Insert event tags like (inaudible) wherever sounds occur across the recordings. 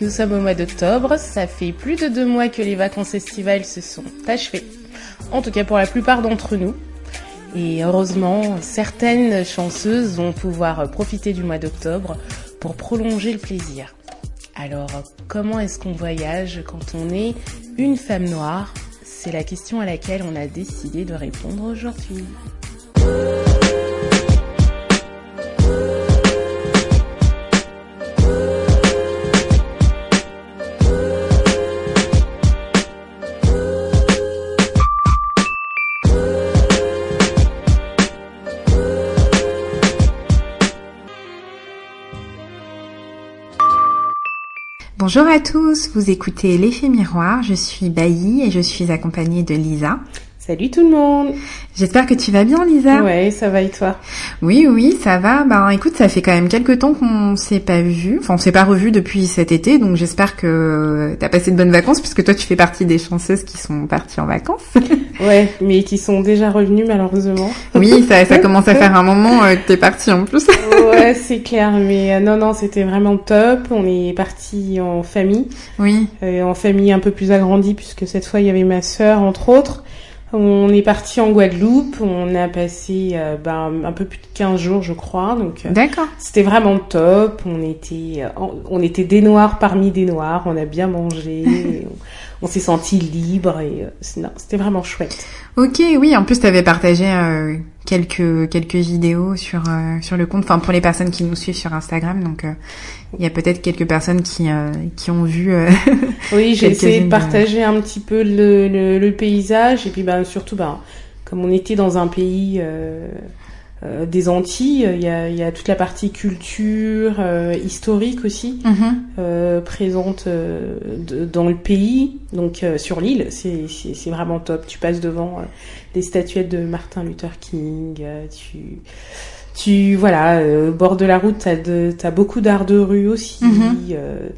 Nous sommes au mois d'octobre, ça fait plus de deux mois que les vacances estivales se sont achevées, en tout cas pour la plupart d'entre nous. Et heureusement, certaines chanceuses vont pouvoir profiter du mois d'octobre pour prolonger le plaisir. Alors, comment est-ce qu'on voyage quand on est une femme noire C'est la question à laquelle on a décidé de répondre aujourd'hui. Bonjour à tous, vous écoutez l'effet miroir, je suis Bailly et je suis accompagnée de Lisa. Salut tout le monde J'espère que tu vas bien Lisa Ouais, ça va et toi? Oui, oui, ça va. Ben écoute, ça fait quand même quelques temps qu'on s'est pas vu, enfin on s'est pas revu depuis cet été, donc j'espère que t'as passé de bonnes vacances puisque toi tu fais partie des chanceuses qui sont parties en vacances. (laughs) Ouais, mais qui sont déjà revenues malheureusement. Oui, ça, ça commence à faire un moment euh, que t'es partie en plus. (laughs) ouais, c'est clair, mais euh, non, non, c'était vraiment top. On est parti en famille. Oui. Euh, en famille un peu plus agrandie puisque cette fois il y avait ma sœur entre autres. On est parti en Guadeloupe, on a passé euh, ben, un peu plus de 15 jours je crois, donc euh, D'accord. c'était vraiment top. On était, euh, on était des noirs parmi des noirs, on a bien mangé, (laughs) on, s'est senti libre et euh, c'était vraiment chouette. Ok, oui, en plus tu avais partagé euh, quelques quelques vidéos sur euh, sur le compte, enfin pour les personnes qui nous suivent sur Instagram, donc euh, il y a peut-être quelques personnes qui euh, qui ont vu. euh, (laughs) Oui, j'ai essayé de partager un petit peu le, le, le paysage et puis ben surtout ben comme on était dans un pays euh, des Antilles, il y a, il y a toute la partie culture, euh, historique aussi mhm. euh, présente euh, de- dans le pays, donc euh, sur l'île, c'est vraiment top. Tu passes devant euh, des statuettes de Martin Luther King, euh, tu tu voilà, euh, au bord de la route, t'as beaucoup d'art de rue aussi. Mhm. euh,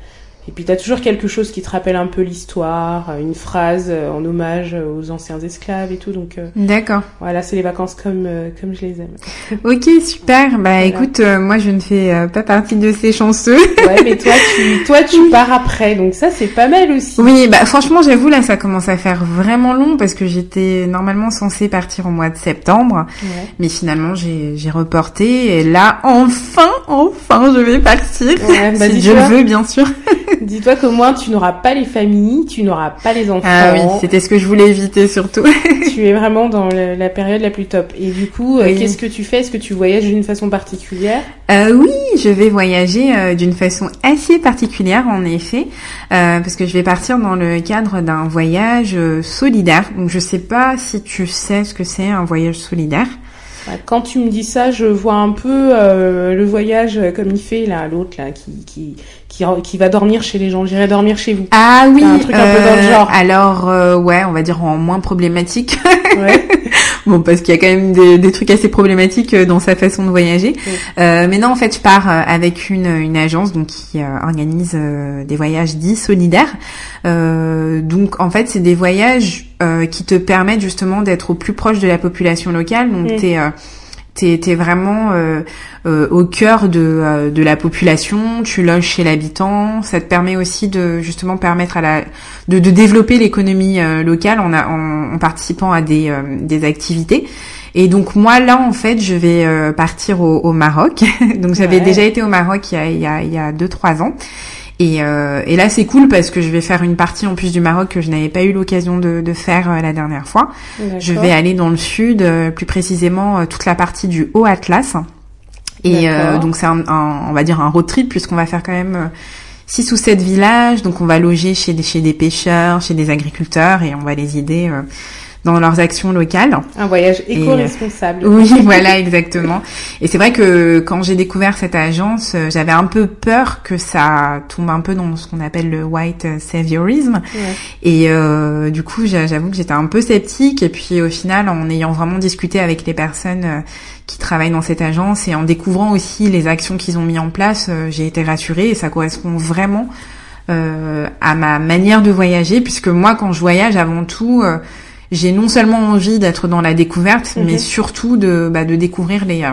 et puis t'as toujours quelque chose qui te rappelle un peu l'histoire, euh, une phrase euh, en hommage aux anciens esclaves et tout. Donc euh, D'accord. voilà, c'est les vacances comme euh, comme je les aime. Ok, super. Bah écoute, euh, moi je ne fais euh, pas partie de ces chanceux. Ouais, mais toi tu (laughs) toi tu pars après, donc ça c'est pas mal aussi. Oui, bah franchement, j'avoue là, ça commence à faire vraiment long parce que j'étais normalement censée partir au mois de septembre, Ouais. mais finalement j'ai j'ai reporté et là, enfin, enfin, je vais partir. Ouais, bah, (laughs) si le veut, bien sûr. (laughs) (laughs) Dis-toi qu'au moins tu n'auras pas les familles, tu n'auras pas les enfants. Ah oui, c'était ce que je voulais éviter surtout. (laughs) tu es vraiment dans le- la période la plus top. Et du coup, euh, Oui. qu'est-ce que tu fais? Est-ce que tu voyages d'une façon particulière? Euh, oui, je vais voyager euh, d'une façon assez particulière en effet, euh, parce que je vais partir dans le cadre d'un voyage euh, solidaire. Donc je sais pas si tu sais ce que c'est un voyage solidaire. Bah, Quand tu me dis ça, je vois un peu euh, le voyage comme il fait là, l'autre là, qui, qui qui qui va dormir chez les gens. J'irai dormir chez vous. Ah oui, un truc un peu dans le genre. Alors euh, ouais, on va dire en moins problématique. (laughs) Ouais. (laughs) bon, parce qu'il y a quand même des, des trucs assez problématiques euh, dans sa façon de voyager. Oui. Euh, mais non, en fait, je pars euh, avec une, une agence donc qui euh, organise euh, des voyages dits solidaires. Euh, donc en fait, c'est des voyages euh, qui te permettent justement d'être au plus proche de la population locale. Donc Mm. t'es euh, T'es t'es vraiment euh, euh, au cœur de, euh, de la population, tu loges chez l'habitant, ça te permet aussi de justement permettre à la de, de développer l'économie euh, locale en, en, en participant à des, euh, des activités. Et donc moi là en fait je vais euh, partir au, au Maroc. (laughs) donc j'avais Ouais. déjà été au Maroc il y a il y a, il y a deux trois ans. Et, euh, et là c'est cool parce que je vais faire une partie en plus du Maroc que je n'avais pas eu l'occasion de, de faire euh, la dernière fois. Je vais aller dans le sud, euh, plus précisément euh, toute la partie du Haut Atlas. Et euh, donc c'est un, un- on va dire un road trip puisqu'on va faire quand même six ou sept villages. Donc on va loger chez des, chez des pêcheurs, chez des agriculteurs et on va les aider euh, dans leurs actions locales. Un voyage Et, euh, éco-responsable. Oui, (laughs) voilà, exactement. Et c'est vrai que quand j'ai découvert cette agence, euh, j'avais un peu peur que ça tombe un peu dans ce qu'on appelle le white saviorisme. Ouais. Et euh, du coup, j'a- j'avoue que j'étais un peu sceptique. Et puis au final, en ayant vraiment discuté avec les personnes qui travaillent dans cette agence et en découvrant aussi les actions qu'ils ont mis en place, j'ai été rassurée et ça correspond vraiment euh, à ma manière de voyager. Puisque moi, quand je voyage, avant tout, euh, j'ai non seulement envie d'être dans la découverte, mais surtout de, bah, de découvrir les, euh,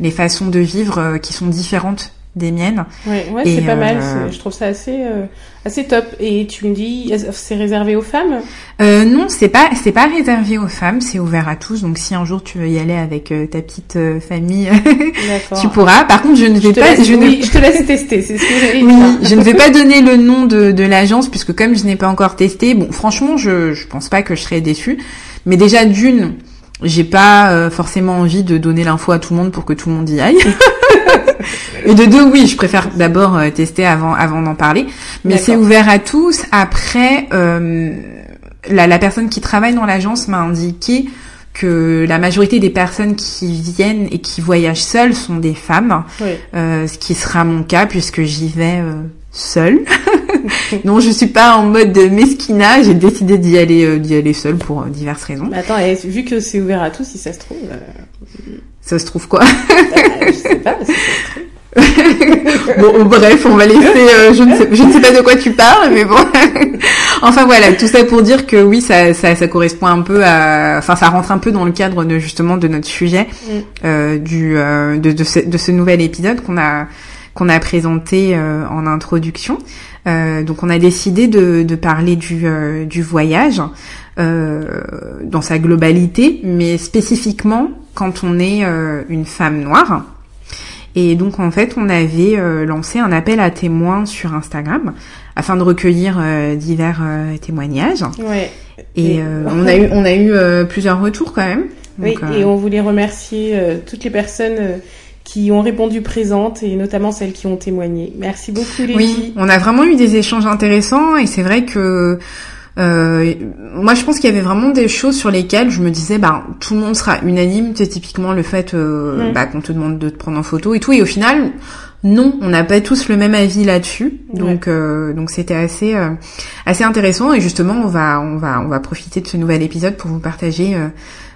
les façons de vivre euh, qui sont différentes des miennes. Ouais, ouais c'est pas mal. euh, Je trouve ça assez, euh, assez top. Et tu me dis, c'est réservé aux femmes? Euh, non, c'est pas c'est pas réservé aux femmes, c'est ouvert à tous. Donc si un jour tu veux y aller avec euh, ta petite famille, (laughs) tu pourras. Par contre, je ne vais pas laisse, je ne oui, je te laisse tester. C'est ce que j'allais Oui, je ne vais pas donner le nom de, de l'agence puisque comme je n'ai pas encore testé, bon, franchement, je je pense pas que je serais déçue. Mais déjà d'une, j'ai pas forcément envie de donner l'info à tout le monde pour que tout le monde y aille. (laughs) Et de deux, oui, je préfère d'abord euh, tester avant avant d'en parler. Mais c'est ouvert à tous. Après, euh, la, la personne qui travaille dans l'agence m'a indiqué que la majorité des personnes qui viennent et qui voyagent seules sont des femmes. Oui. Euh, ce qui sera mon cas puisque j'y vais euh, seule. (laughs) non, je suis pas en mode mesquinage, j'ai décidé d'y aller euh, d'y aller seule pour euh, diverses raisons. Mais attends, et vu que c'est ouvert à tous, si ça se trouve, euh, Ça se trouve quoi bah, je sais pas. si ça se trouve. Bon, bref, on va laisser euh, je ne sais je ne sais pas de quoi tu parles mais bon. (laughs) enfin voilà, tout ça pour dire que oui, ça ça ça correspond un peu à enfin ça rentre un peu dans le cadre de justement de notre sujet Mm. euh, du euh, de de ce, de ce nouvel épisode qu'on a qu'on a présenté en introduction. Donc on a décidé de, de parler du, du voyage euh, dans sa globalité, mais spécifiquement quand on est euh, une femme noire. Et donc en fait on avait euh, lancé un appel à témoins sur Instagram afin de recueillir euh, divers euh, témoignages. Ouais. Et Et- euh, (laughs) on a eu on a eu euh, plusieurs retours quand même. Oui, Donc, et on voulait remercier euh, toutes les personnes qui ont répondu présentes et notamment celles qui ont témoigné. Merci beaucoup, Lady. Oui, on a vraiment eu des échanges intéressants et c'est vrai que euh, moi je pense qu'il y avait vraiment des choses sur lesquelles je me disais bah tout le monde sera unanime, c'est typiquement le fait euh, Mm. bah, qu'on te demande de te prendre en photo et tout et au final non, on n'a pas tous le même avis là-dessus. Donc euh, donc c'était assez euh, assez intéressant et justement on va on va on va profiter de ce nouvel épisode pour vous partager euh,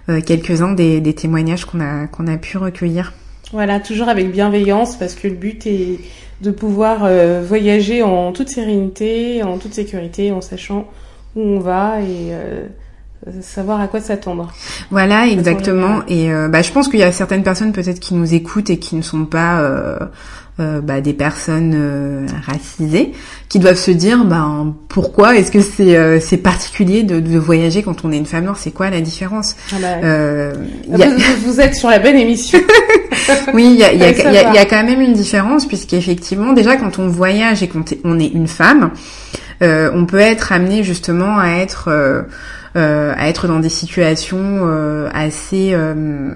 euh, quelques-uns des, des témoignages qu'on a qu'on a pu recueillir. Voilà, toujours avec bienveillance parce que le but est de pouvoir voyager en toute sérénité, en toute sécurité, en sachant où on va et euh, savoir à quoi s'attendre. Voilà, exactement. Et euh, bah, je pense qu'il y a certaines personnes peut-être qui nous écoutent et qui ne sont pas euh, euh, bah, des personnes euh, racisées, qui doivent se dire, ben pourquoi est-ce que c'est euh, c'est particulier de, de voyager quand on est une femme noire? C'est quoi la différence? Ah bah, euh, il y a- vous, êtes sur la bonne émission. (laughs) Oui, il y a, il y, a, (laughs) y a- y a quand même une différence puisqu'effectivement, déjà quand on voyage et qu'on on est une femme, euh, on peut être amené justement à être euh, euh, à être dans des situations euh, assez, euh,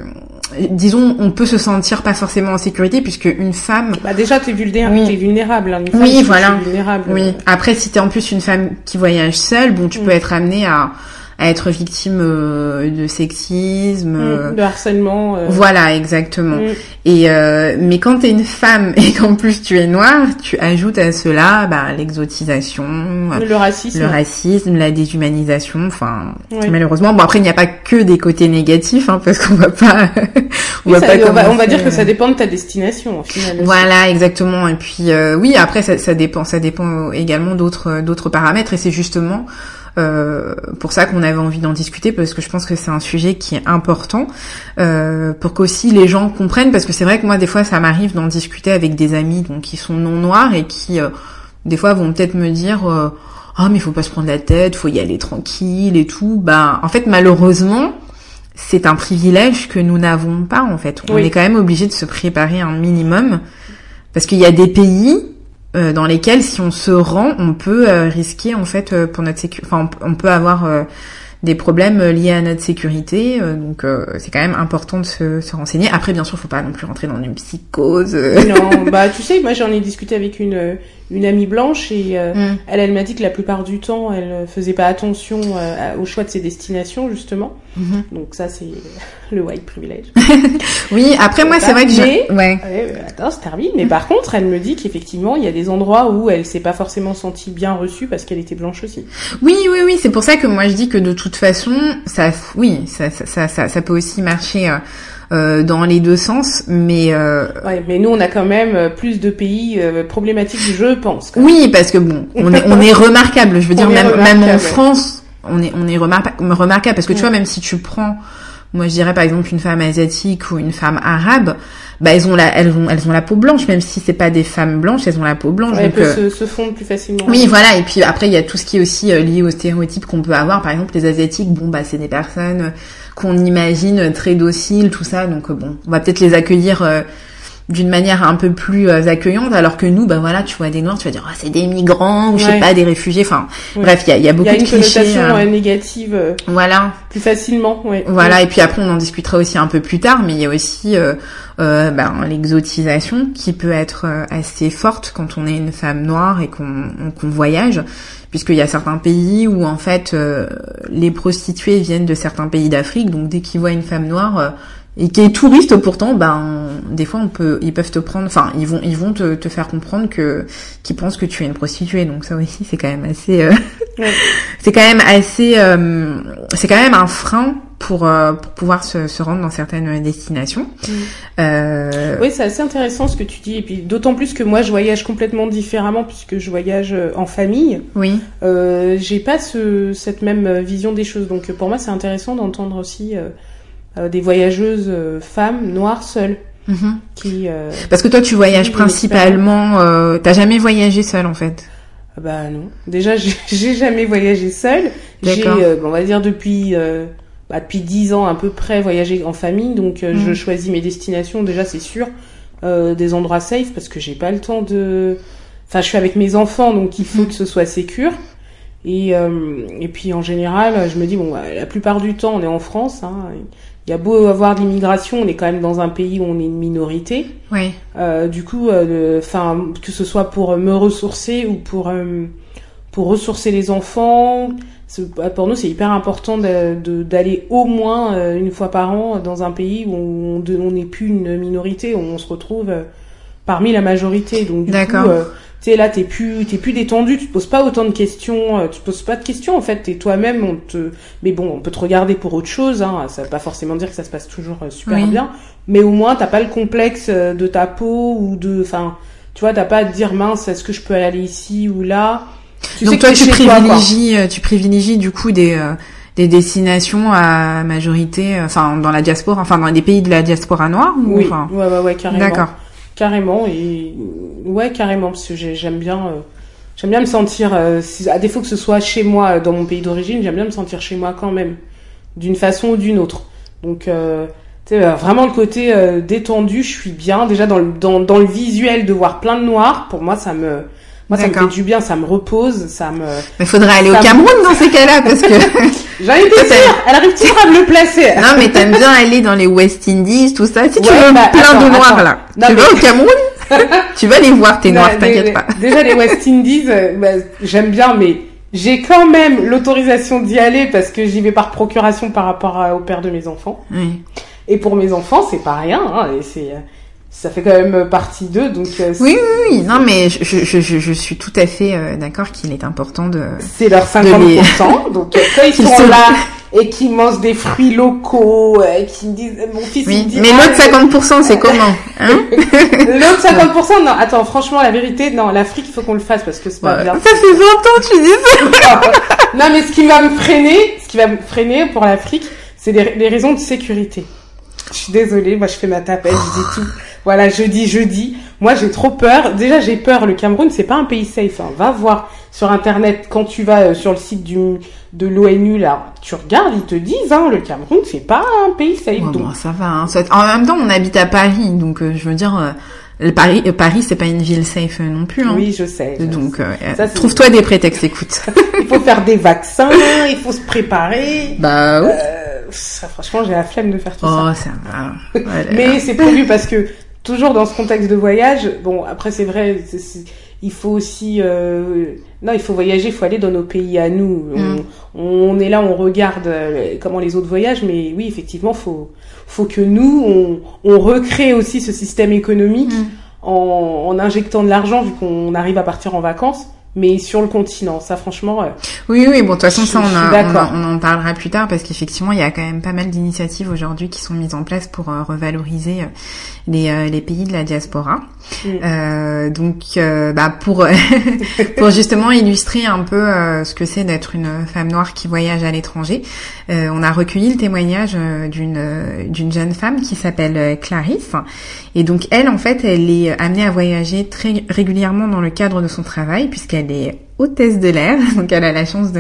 disons, on peut se sentir pas forcément en sécurité puisque une femme bah déjà, t'es vulnérable. Oui. T'es vulnérable. hein. Femme, Oui, voilà. vulnérable. Oui. Après, si t'es en plus une femme qui voyage seule, bon, tu Mm. peux être amenée à, à être victime euh, de sexisme. euh, Mm, de harcèlement. euh, Voilà, exactement. mm. Et euh, mais quand t'es une femme (laughs) et qu'en plus tu es noire, tu ajoutes à cela bah, l'exotisation, le racisme. le racisme, la déshumanisation. Enfin, malheureusement, bon après il n'y a pas que des côtés négatifs, hein, parce qu'on va pas, (laughs) on Oui, va ça- pas on, va, on va commencer, dire que ça dépend de ta destination au final. aussi. Voilà, exactement. Et puis euh, oui, après ça, ça dépend, ça dépend également d'autres d'autres paramètres. Et c'est justement euh, pour ça qu'on avait envie d'en discuter parce que je pense que c'est un sujet qui est important euh, pour qu'aussi les gens comprennent. Parce que c'est vrai que moi des fois ça m'arrive d'en discuter avec des amis donc qui sont non noirs et qui euh, des fois vont peut-être me dire euh, ah mais faut pas se prendre la tête, faut y aller tranquille et tout. Bah en fait malheureusement c'est un privilège que nous n'avons pas en fait. On Oui. est quand même obligé de se préparer un minimum parce qu'il y a des pays euh, dans lesquels si on se rend, on peut euh, risquer en fait euh, pour notre sécurité. Enfin, on, peut avoir euh, des problèmes euh, liés à notre sécurité. euh, donc c'est quand même important de se, se renseigner. Après, bien sûr, faut pas non plus rentrer dans une psychose. non, bah tu sais, moi j'en ai discuté avec une une amie blanche et euh, Mm. elle, elle m'a dit que la plupart du temps, elle faisait pas attention euh, au choix de ses destinations justement. Mhm. Donc ça c'est (laughs) le white privilege. (laughs) Oui, après moi c'est vrai que j'ai. Ouais. Attends, c'est terminé. Mais par contre, elle me dit qu'effectivement, il y a des endroits où elle s'est pas forcément sentie bien reçue parce qu'elle était blanche aussi. Oui, oui, oui, c'est pour ça que moi je dis que de toute façon, ça, oui, ça, ça, ça, ça, ça peut aussi marcher euh, dans les deux sens, mais euh, Ouais, mais nous, on a quand même euh, plus de pays euh, problématiques, je pense. oui, parce que bon, on est, on est remarquable. Je veux (laughs) On dire, même, même en. France, on est on est remarquable parce que tu vois même si tu prends moi je dirais par exemple une femme asiatique ou une femme arabe bah elles ont la elles ont elles ont la peau blanche même si c'est pas des femmes blanches elles ont la peau blanche ouais, donc, elles peuvent se, se, fondre plus facilement. Oui voilà et puis après il y a tout ce qui est aussi lié aux stéréotypes qu'on peut avoir. Par exemple les asiatiques bon bah c'est des personnes qu'on imagine très dociles tout ça donc bon on va peut-être les accueillir d'une manière un peu plus euh, accueillante alors que nous bah voilà tu vois des noirs tu vas dire oh, c'est des migrants ou je sais pas des réfugiés enfin bref il y a, y a, beaucoup de clichés il y a une connotation négative euh, voilà. plus facilement ouais. voilà et puis après on en discutera aussi un peu plus tard mais il y a aussi euh, euh ben, l'exotisation qui peut être assez forte quand on est une femme noire et qu'on qu'on voyage puisqu'il y a certains pays où en fait les prostituées viennent de certains pays d'Afrique donc dès qu'ils voient une femme noire et qui est touriste pourtant, ben des fois on peut, ils peuvent te prendre, enfin ils vont, ils vont te, te faire comprendre que qu'ils pensent que tu es une prostituée. Donc ça aussi c'est quand même assez, euh, (laughs) c'est quand même assez, euh, c'est quand même un frein pour, euh, pour pouvoir se, se, rendre dans certaines destinations. Mm. Euh... Oui, c'est assez intéressant ce que tu dis. Et puis d'autant plus que moi je voyage complètement différemment puisque je voyage en famille. Oui. Euh, j'ai pas ce, cette même vision des choses. Donc pour moi c'est intéressant d'entendre aussi euh, des voyageuses euh, femmes noires seules. Mhm. Qui, euh, Parce que toi, tu voyages principalement. Euh, T'as jamais voyagé seule, en fait ah Bah non. Déjà, (laughs) j'ai jamais voyagé seule. J'ai, on va dire depuis bah, depuis dix ans à peu près voyagé en famille. Donc, je mhm. choisis mes destinations. Déjà, c'est sûr, des endroits safe parce que j'ai pas le temps de. Enfin, je suis avec mes enfants, donc il faut mhm. que ce soit sécure. Et, et puis en général, je me dis bon, la plupart du temps, on est en France. Hein, il y a beau avoir de l'immigration, on est quand même dans un pays où on est une minorité. Oui. Euh, du coup, euh, enfin, que ce soit pour me ressourcer ou pour euh, pour ressourcer les enfants, pour nous c'est hyper important d'aller au moins une fois par an dans un pays où on n'est plus une minorité, où on se retrouve parmi la majorité. Donc du coup, tu sais là t'es plus t'es plus détendu tu te poses pas autant de questions euh, tu te poses pas de questions en fait. T'es toi-même on te mais bon on peut te regarder pour autre chose hein. Ça veut pas forcément dire que ça se passe toujours euh, super bien. Mais au moins t'as pas le complexe euh, de ta peau ou de enfin tu vois t'as pas à te dire mince est-ce que je peux aller ici ou là? Tu donc toi tu privilégies tu privilégies du coup des des destinations à majorité enfin dans la diaspora enfin dans des pays de la diaspora noire ou oui. enfin... ouais ouais ouais carrément. D'accord carrément et ouais carrément parce que j'aime bien euh, j'aime bien me sentir euh, à défaut que ce soit chez moi euh, dans mon pays d'origine j'aime bien me sentir chez moi quand même d'une façon ou d'une autre. Donc vraiment le côté détendu je suis bien. Déjà dans le dans, dans le visuel de voir plein de noirs pour moi ça me moi, ça me fait du bien, ça me repose, ça me. Mais faudrait aller au Cameroun dans ces cas-là, parce que. (laughs) J'ai envie de dire, elle arrive-tu à me le placer Non, mais t'aimes bien aller dans les West Indies, tout ça. Si tu veux bah, plein de noirs là, tu vas au Cameroun (laughs) Tu vas les voir tes noirs, t'inquiète pas. Déjà les West Indies, euh, bah, j'aime bien, mais j'ai quand même l'autorisation d'y aller parce que j'y vais par procuration par rapport au père de mes enfants. Oui. Et pour mes enfants, c'est pas rien. Hein, et c'est euh, ça fait quand même partie d'eux, donc. Euh, oui, oui, oui, non, mais je, je, je, je suis tout à fait euh, d'accord qu'il est important de. C'est leur 50%, donc euh, quand (laughs) ils sont là et qu'ils mangent des fruits locaux, et qu'ils me disent, mon fils oui, il dit. Mais l'autre 50%, c'est comment (laughs) hein L'autre 50%, non, attends, franchement, la vérité, non, l'Afrique, il faut qu'on le fasse parce que c'est pas bien. Ça fait 20 ans que tu dis ça. (laughs) non, mais ce qui va me freiner, ce qui va me freiner pour l'Afrique, c'est les, les raisons de sécurité. Je suis désolée, moi je fais ma tapette, je dis tout. Voilà, jeudi, jeudi. Moi j'ai trop peur. Déjà j'ai peur. Le Cameroun c'est pas un pays safe. Hein. Va voir sur internet quand tu vas euh, sur le site du de l'ONU là, tu regardes, ils te disent hein, le Cameroun c'est pas un pays safe. donc ça va. Hein. En même temps on habite à Paris, donc euh, je veux dire. Euh, Paris, Paris, c'est pas une ville safe non plus. Hein. Oui, je sais. Donc, trouve-toi des prétextes, écoute. (laughs) il faut faire des vaccins, il faut se préparer. Bah oui franchement, j'ai la flemme de faire tout ça. Oh, ça va. (laughs) Mais c'est prévu parce que toujours dans ce contexte de voyage, bon, après c'est vrai, il faut aussi, euh, non, il faut voyager, il faut aller dans nos pays à nous. On, mm. est là, on regarde euh, comment les autres voyagent, mais oui, effectivement, faut, faut que nous, on, on recrée aussi ce système économique mm. en, en injectant de l'argent vu qu'on arrive à partir en vacances mais sur le continent. Ça, franchement. Euh, oui, oui. Bon, de toute façon, ça, on, on, en parlera plus tard parce qu'effectivement, il y a quand même pas mal d'initiatives aujourd'hui qui sont mises en place pour euh, revaloriser euh, les, les pays de la diaspora. Mm. donc, bah, pour (laughs) pour justement illustrer un peu ce que c'est d'être une femme noire qui voyage à l'étranger, on a recueilli le témoignage d'une d'une jeune femme qui s'appelle Clarisse. Et donc, elle, en fait, elle est amenée à voyager très régulièrement dans le cadre de son travail puisqu'elle elle est hôtesse de l'air, (laughs) donc elle a la chance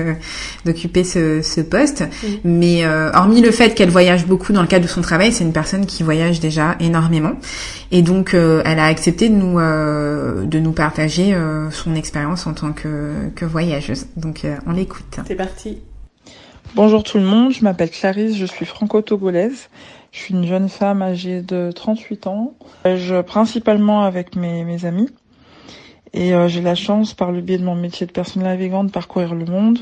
d'occuper ce, ce, poste. Mais euh, hormis le fait qu'elle voyage beaucoup dans le cadre de son travail, c'est une personne qui voyage déjà énormément, et donc euh, elle a accepté de nous euh, de nous partager son expérience en tant que, que voyageuse. Donc on l'écoute. C'est parti. Bonjour tout le monde, je m'appelle Clarisse, je suis franco-togolaise. Je suis une jeune femme âgée de 38 ans. Je principalement avec mes, mes amis. Et euh, j'ai la chance, par le biais de mon métier de personne navigante, de parcourir le monde.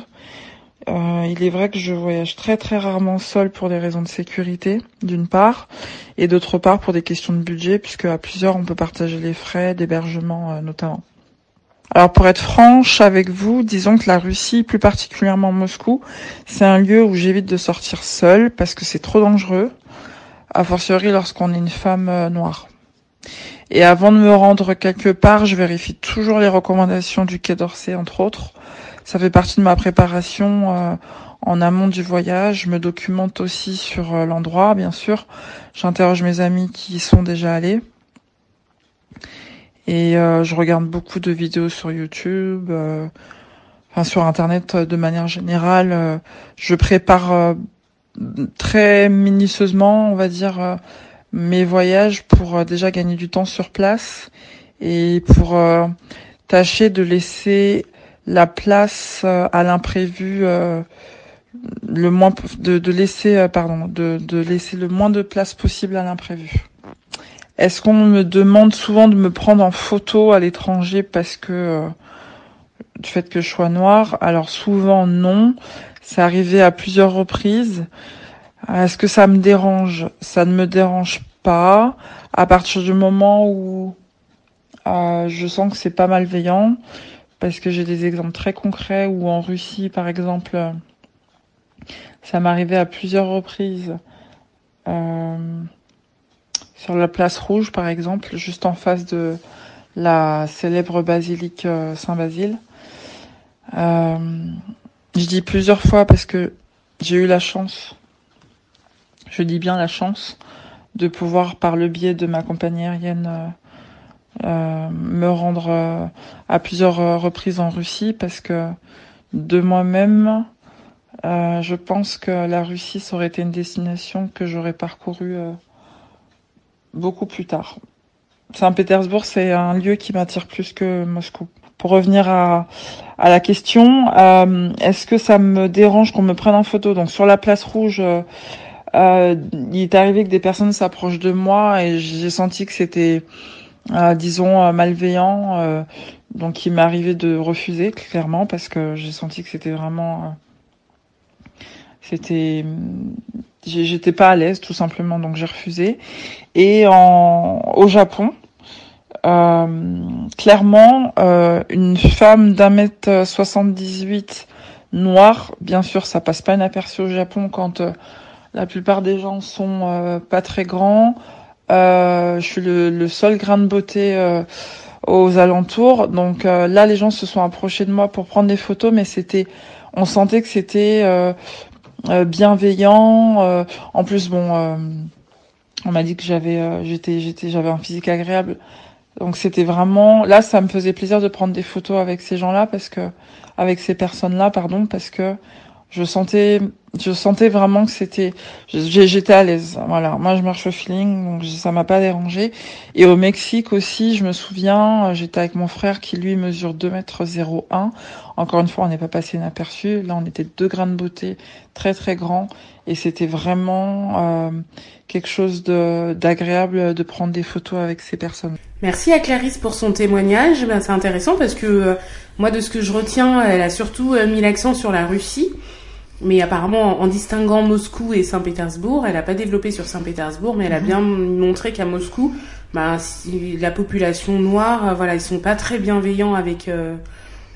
Euh, il est vrai que je voyage très très rarement seule pour des raisons de sécurité, d'une part, et d'autre part pour des questions de budget, puisque à plusieurs on peut partager les frais d'hébergement euh, notamment. Alors pour être franche avec vous, disons que la Russie, plus particulièrement Moscou, c'est un lieu où j'évite de sortir seule parce que c'est trop dangereux, a fortiori lorsqu'on est une femme euh, noire. Et avant de me rendre quelque part, je vérifie toujours les recommandations du Quai d'Orsay, entre autres. Ça fait partie de ma préparation euh, en amont du voyage. Je me documente aussi sur euh, l'endroit, bien sûr. J'interroge mes amis qui y sont déjà allés. Et euh, je regarde beaucoup de vidéos sur YouTube, enfin sur Internet de manière générale. je prépare très minutieusement, on va dire mes voyages pour euh, déjà gagner du temps sur place et pour euh, tâcher de laisser la place euh, à l'imprévu le moins de, laisser pardon de, de laisser le moins de place possible à l'imprévu. Est-ce qu'on me demande souvent de me prendre en photo à l'étranger parce que du fait que je sois noire? Alors souvent non. C'est arrivé à plusieurs reprises. Est-ce que ça me dérange? Ça ne me dérange pas. À partir du moment où euh, je sens que c'est pas malveillant, parce que j'ai des exemples très concrets où en Russie, par exemple, ça m'arrivait à plusieurs reprises. Euh, sur la place rouge, par exemple, juste en face de la célèbre basilique euh, Saint-Basile. je dis plusieurs fois parce que j'ai eu la chance je dis bien la chance de pouvoir, par le biais de ma compagnie aérienne, euh, euh, me rendre euh, à plusieurs reprises en Russie parce que de moi-même, je pense que la Russie ça aurait été une destination que j'aurais parcourue beaucoup plus tard. Saint-Pétersbourg, c'est un lieu qui m'attire plus que Moscou. Pour revenir à, à la question, est-ce que ça me dérange qu'on me prenne en photo? Donc sur la place rouge, euh, il est arrivé que des personnes s'approchent de moi et j'ai senti que c'était, euh, disons, euh, malveillant. Euh, donc il m'est arrivé de refuser clairement parce que j'ai senti que c'était vraiment, c'était, j'étais pas à l'aise tout simplement, donc j'ai refusé. Et en, au Japon, clairement, une femme d'un mètre 78 noire, bien sûr, ça passe pas inaperçu au Japon quand la plupart des gens sont euh, pas très grands. Euh, je suis le, seul grain de beauté euh, aux alentours. Donc là, les gens se sont approchés de moi pour prendre des photos, mais c'était, on sentait que c'était bienveillant. en plus, bon, on m'a dit que j'avais, j'étais, j'étais, j'avais un physique agréable. Donc c'était vraiment, là, ça me faisait plaisir de prendre des photos avec ces gens-là parce que, avec ces personnes-là, pardon, parce que je sentais je sentais vraiment que c'était j'étais à l'aise. Voilà. Moi je marche au feeling donc ça m'a pas dérangé. Et au Mexique aussi je me souviens j'étais avec mon frère qui lui mesure 2 mètres 01 encore une fois on n'est pas passé inaperçu. Là on était deux grains de beauté très très grands. Et c'était vraiment euh, quelque chose d'agréable de prendre des photos avec ces personnes. Merci à Clarisse pour son témoignage. Ben, c'est intéressant parce que euh, moi de ce que je retiens elle a surtout euh, mis l'accent sur la Russie mais apparemment, en distinguant Moscou et Saint-Pétersbourg, elle n'a pas développé sur Saint-Pétersbourg, mais elle a mhm. bien montré qu'à Moscou, bah, la population noire, euh, voilà, ils sont pas très bienveillants avec euh,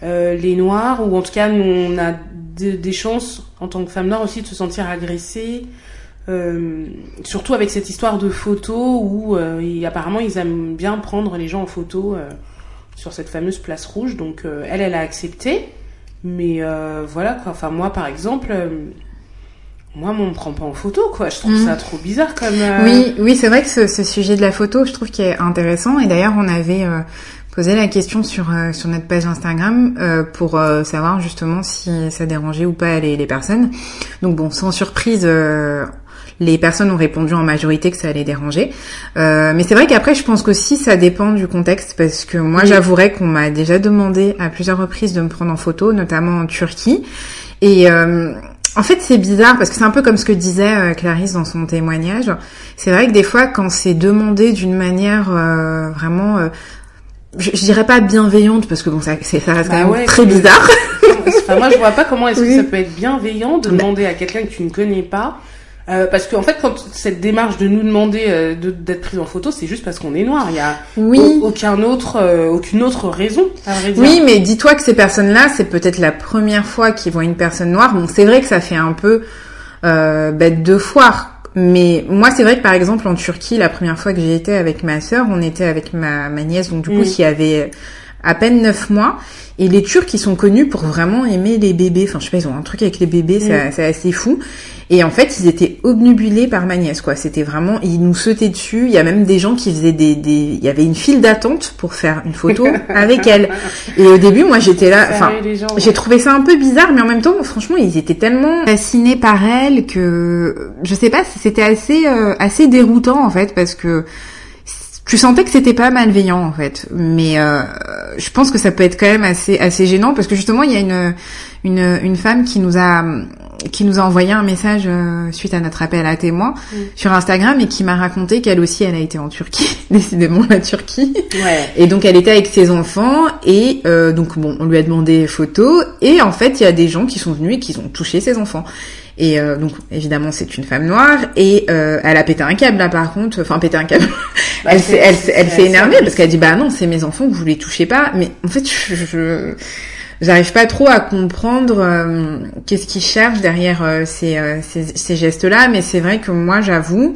euh, les noirs ou en tout cas nous, on a des chances en tant que femme noire aussi de se sentir agressée. Euh, surtout avec cette histoire de photos où apparemment ils aiment bien prendre les gens en photo sur cette fameuse place rouge. Donc elle, elle a accepté. Mais voilà quoi. Enfin moi par exemple, moi on me prend pas en photo quoi. Je trouve mm. ça trop bizarre comme. Oui, oui c'est vrai que ce, ce, sujet de la photo, je trouve qu'il est intéressant. Et d'ailleurs on avait posé la question sur sur notre page Instagram pour savoir justement si ça dérangeait ou pas les, les personnes. Donc bon, sans surprise, les personnes ont répondu en majorité que ça allait déranger. Euh, mais c'est vrai qu'après, je pense qu'aussi ça dépend du contexte parce que moi, j'avouerais qu'on m'a déjà demandé à plusieurs reprises de me prendre en photo, notamment en Turquie. Et euh, en fait, c'est bizarre parce que c'est un peu comme ce que disait euh, Clarisse dans son témoignage. C'est vrai que des fois, quand c'est demandé d'une manière vraiment je, dirais pas bienveillante parce que bon ça, ça reste quand bah même très bizarre. (laughs) enfin, moi je vois pas comment est-ce que ça peut être bienveillant de demander à quelqu'un que tu ne connais pas euh, parce qu'en fait, quand cette démarche de nous demander euh, d'être prise en photo, c'est juste parce qu'on est noir. Il y a oui. aucun autre, euh, aucune autre raison. À vrai dire. Oui, mais dis-toi que ces personnes-là, c'est peut-être la première fois qu'ils voient une personne noire. Bon, c'est vrai que ça fait un peu bête de foire. Mais moi, c'est vrai que par exemple en Turquie, la première fois que j'ai été avec ma sœur, on était avec ma, ma nièce, donc du coup, mm. qui avait à peine neuf mois. Et les Turcs, ils sont connus pour vraiment aimer les bébés. Enfin, je sais pas, ils ont un truc avec les bébés, c'est mm. assez fou. Et en fait, ils étaient obnubilés par ma nièce, quoi. C'était vraiment, ils nous sautaient dessus. Il y a même des gens qui faisaient des, des... il y avait une file d'attente pour faire une photo (laughs) avec elle. Et au début, moi, j'étais là, enfin, j'ai trouvé ça un peu bizarre, mais en même temps, franchement, ils étaient tellement fascinés par elle que, je sais pas, c'était assez, euh, assez déroutant, en fait, parce que tu sentais que c'était pas malveillant en fait mais euh, je pense que ça peut être quand même assez assez gênant parce que justement il y a une une, une femme qui nous a qui nous a envoyé un message euh, suite à notre appel à témoins mm. sur Instagram et qui m'a raconté qu'elle aussi elle a été en Turquie, (laughs) décidément la Turquie. Ouais. Et donc elle était avec ses enfants et euh, donc bon on lui a demandé photos et en fait il y a des gens qui sont venus et qui ont touché ses enfants. Et euh, donc évidemment c'est une femme noire et elle a pété un câble là par contre, enfin pété un câble. Bah, (laughs) elle s'est elle, elle s'est énervée parce qu'elle dit bah non c'est mes enfants que vous les touchez pas. Mais en fait je, je j'arrive pas trop à comprendre euh, qu'est-ce qu'ils cherchent derrière euh, ces, euh, ces, ces gestes-là, mais c'est vrai que moi, j'avoue,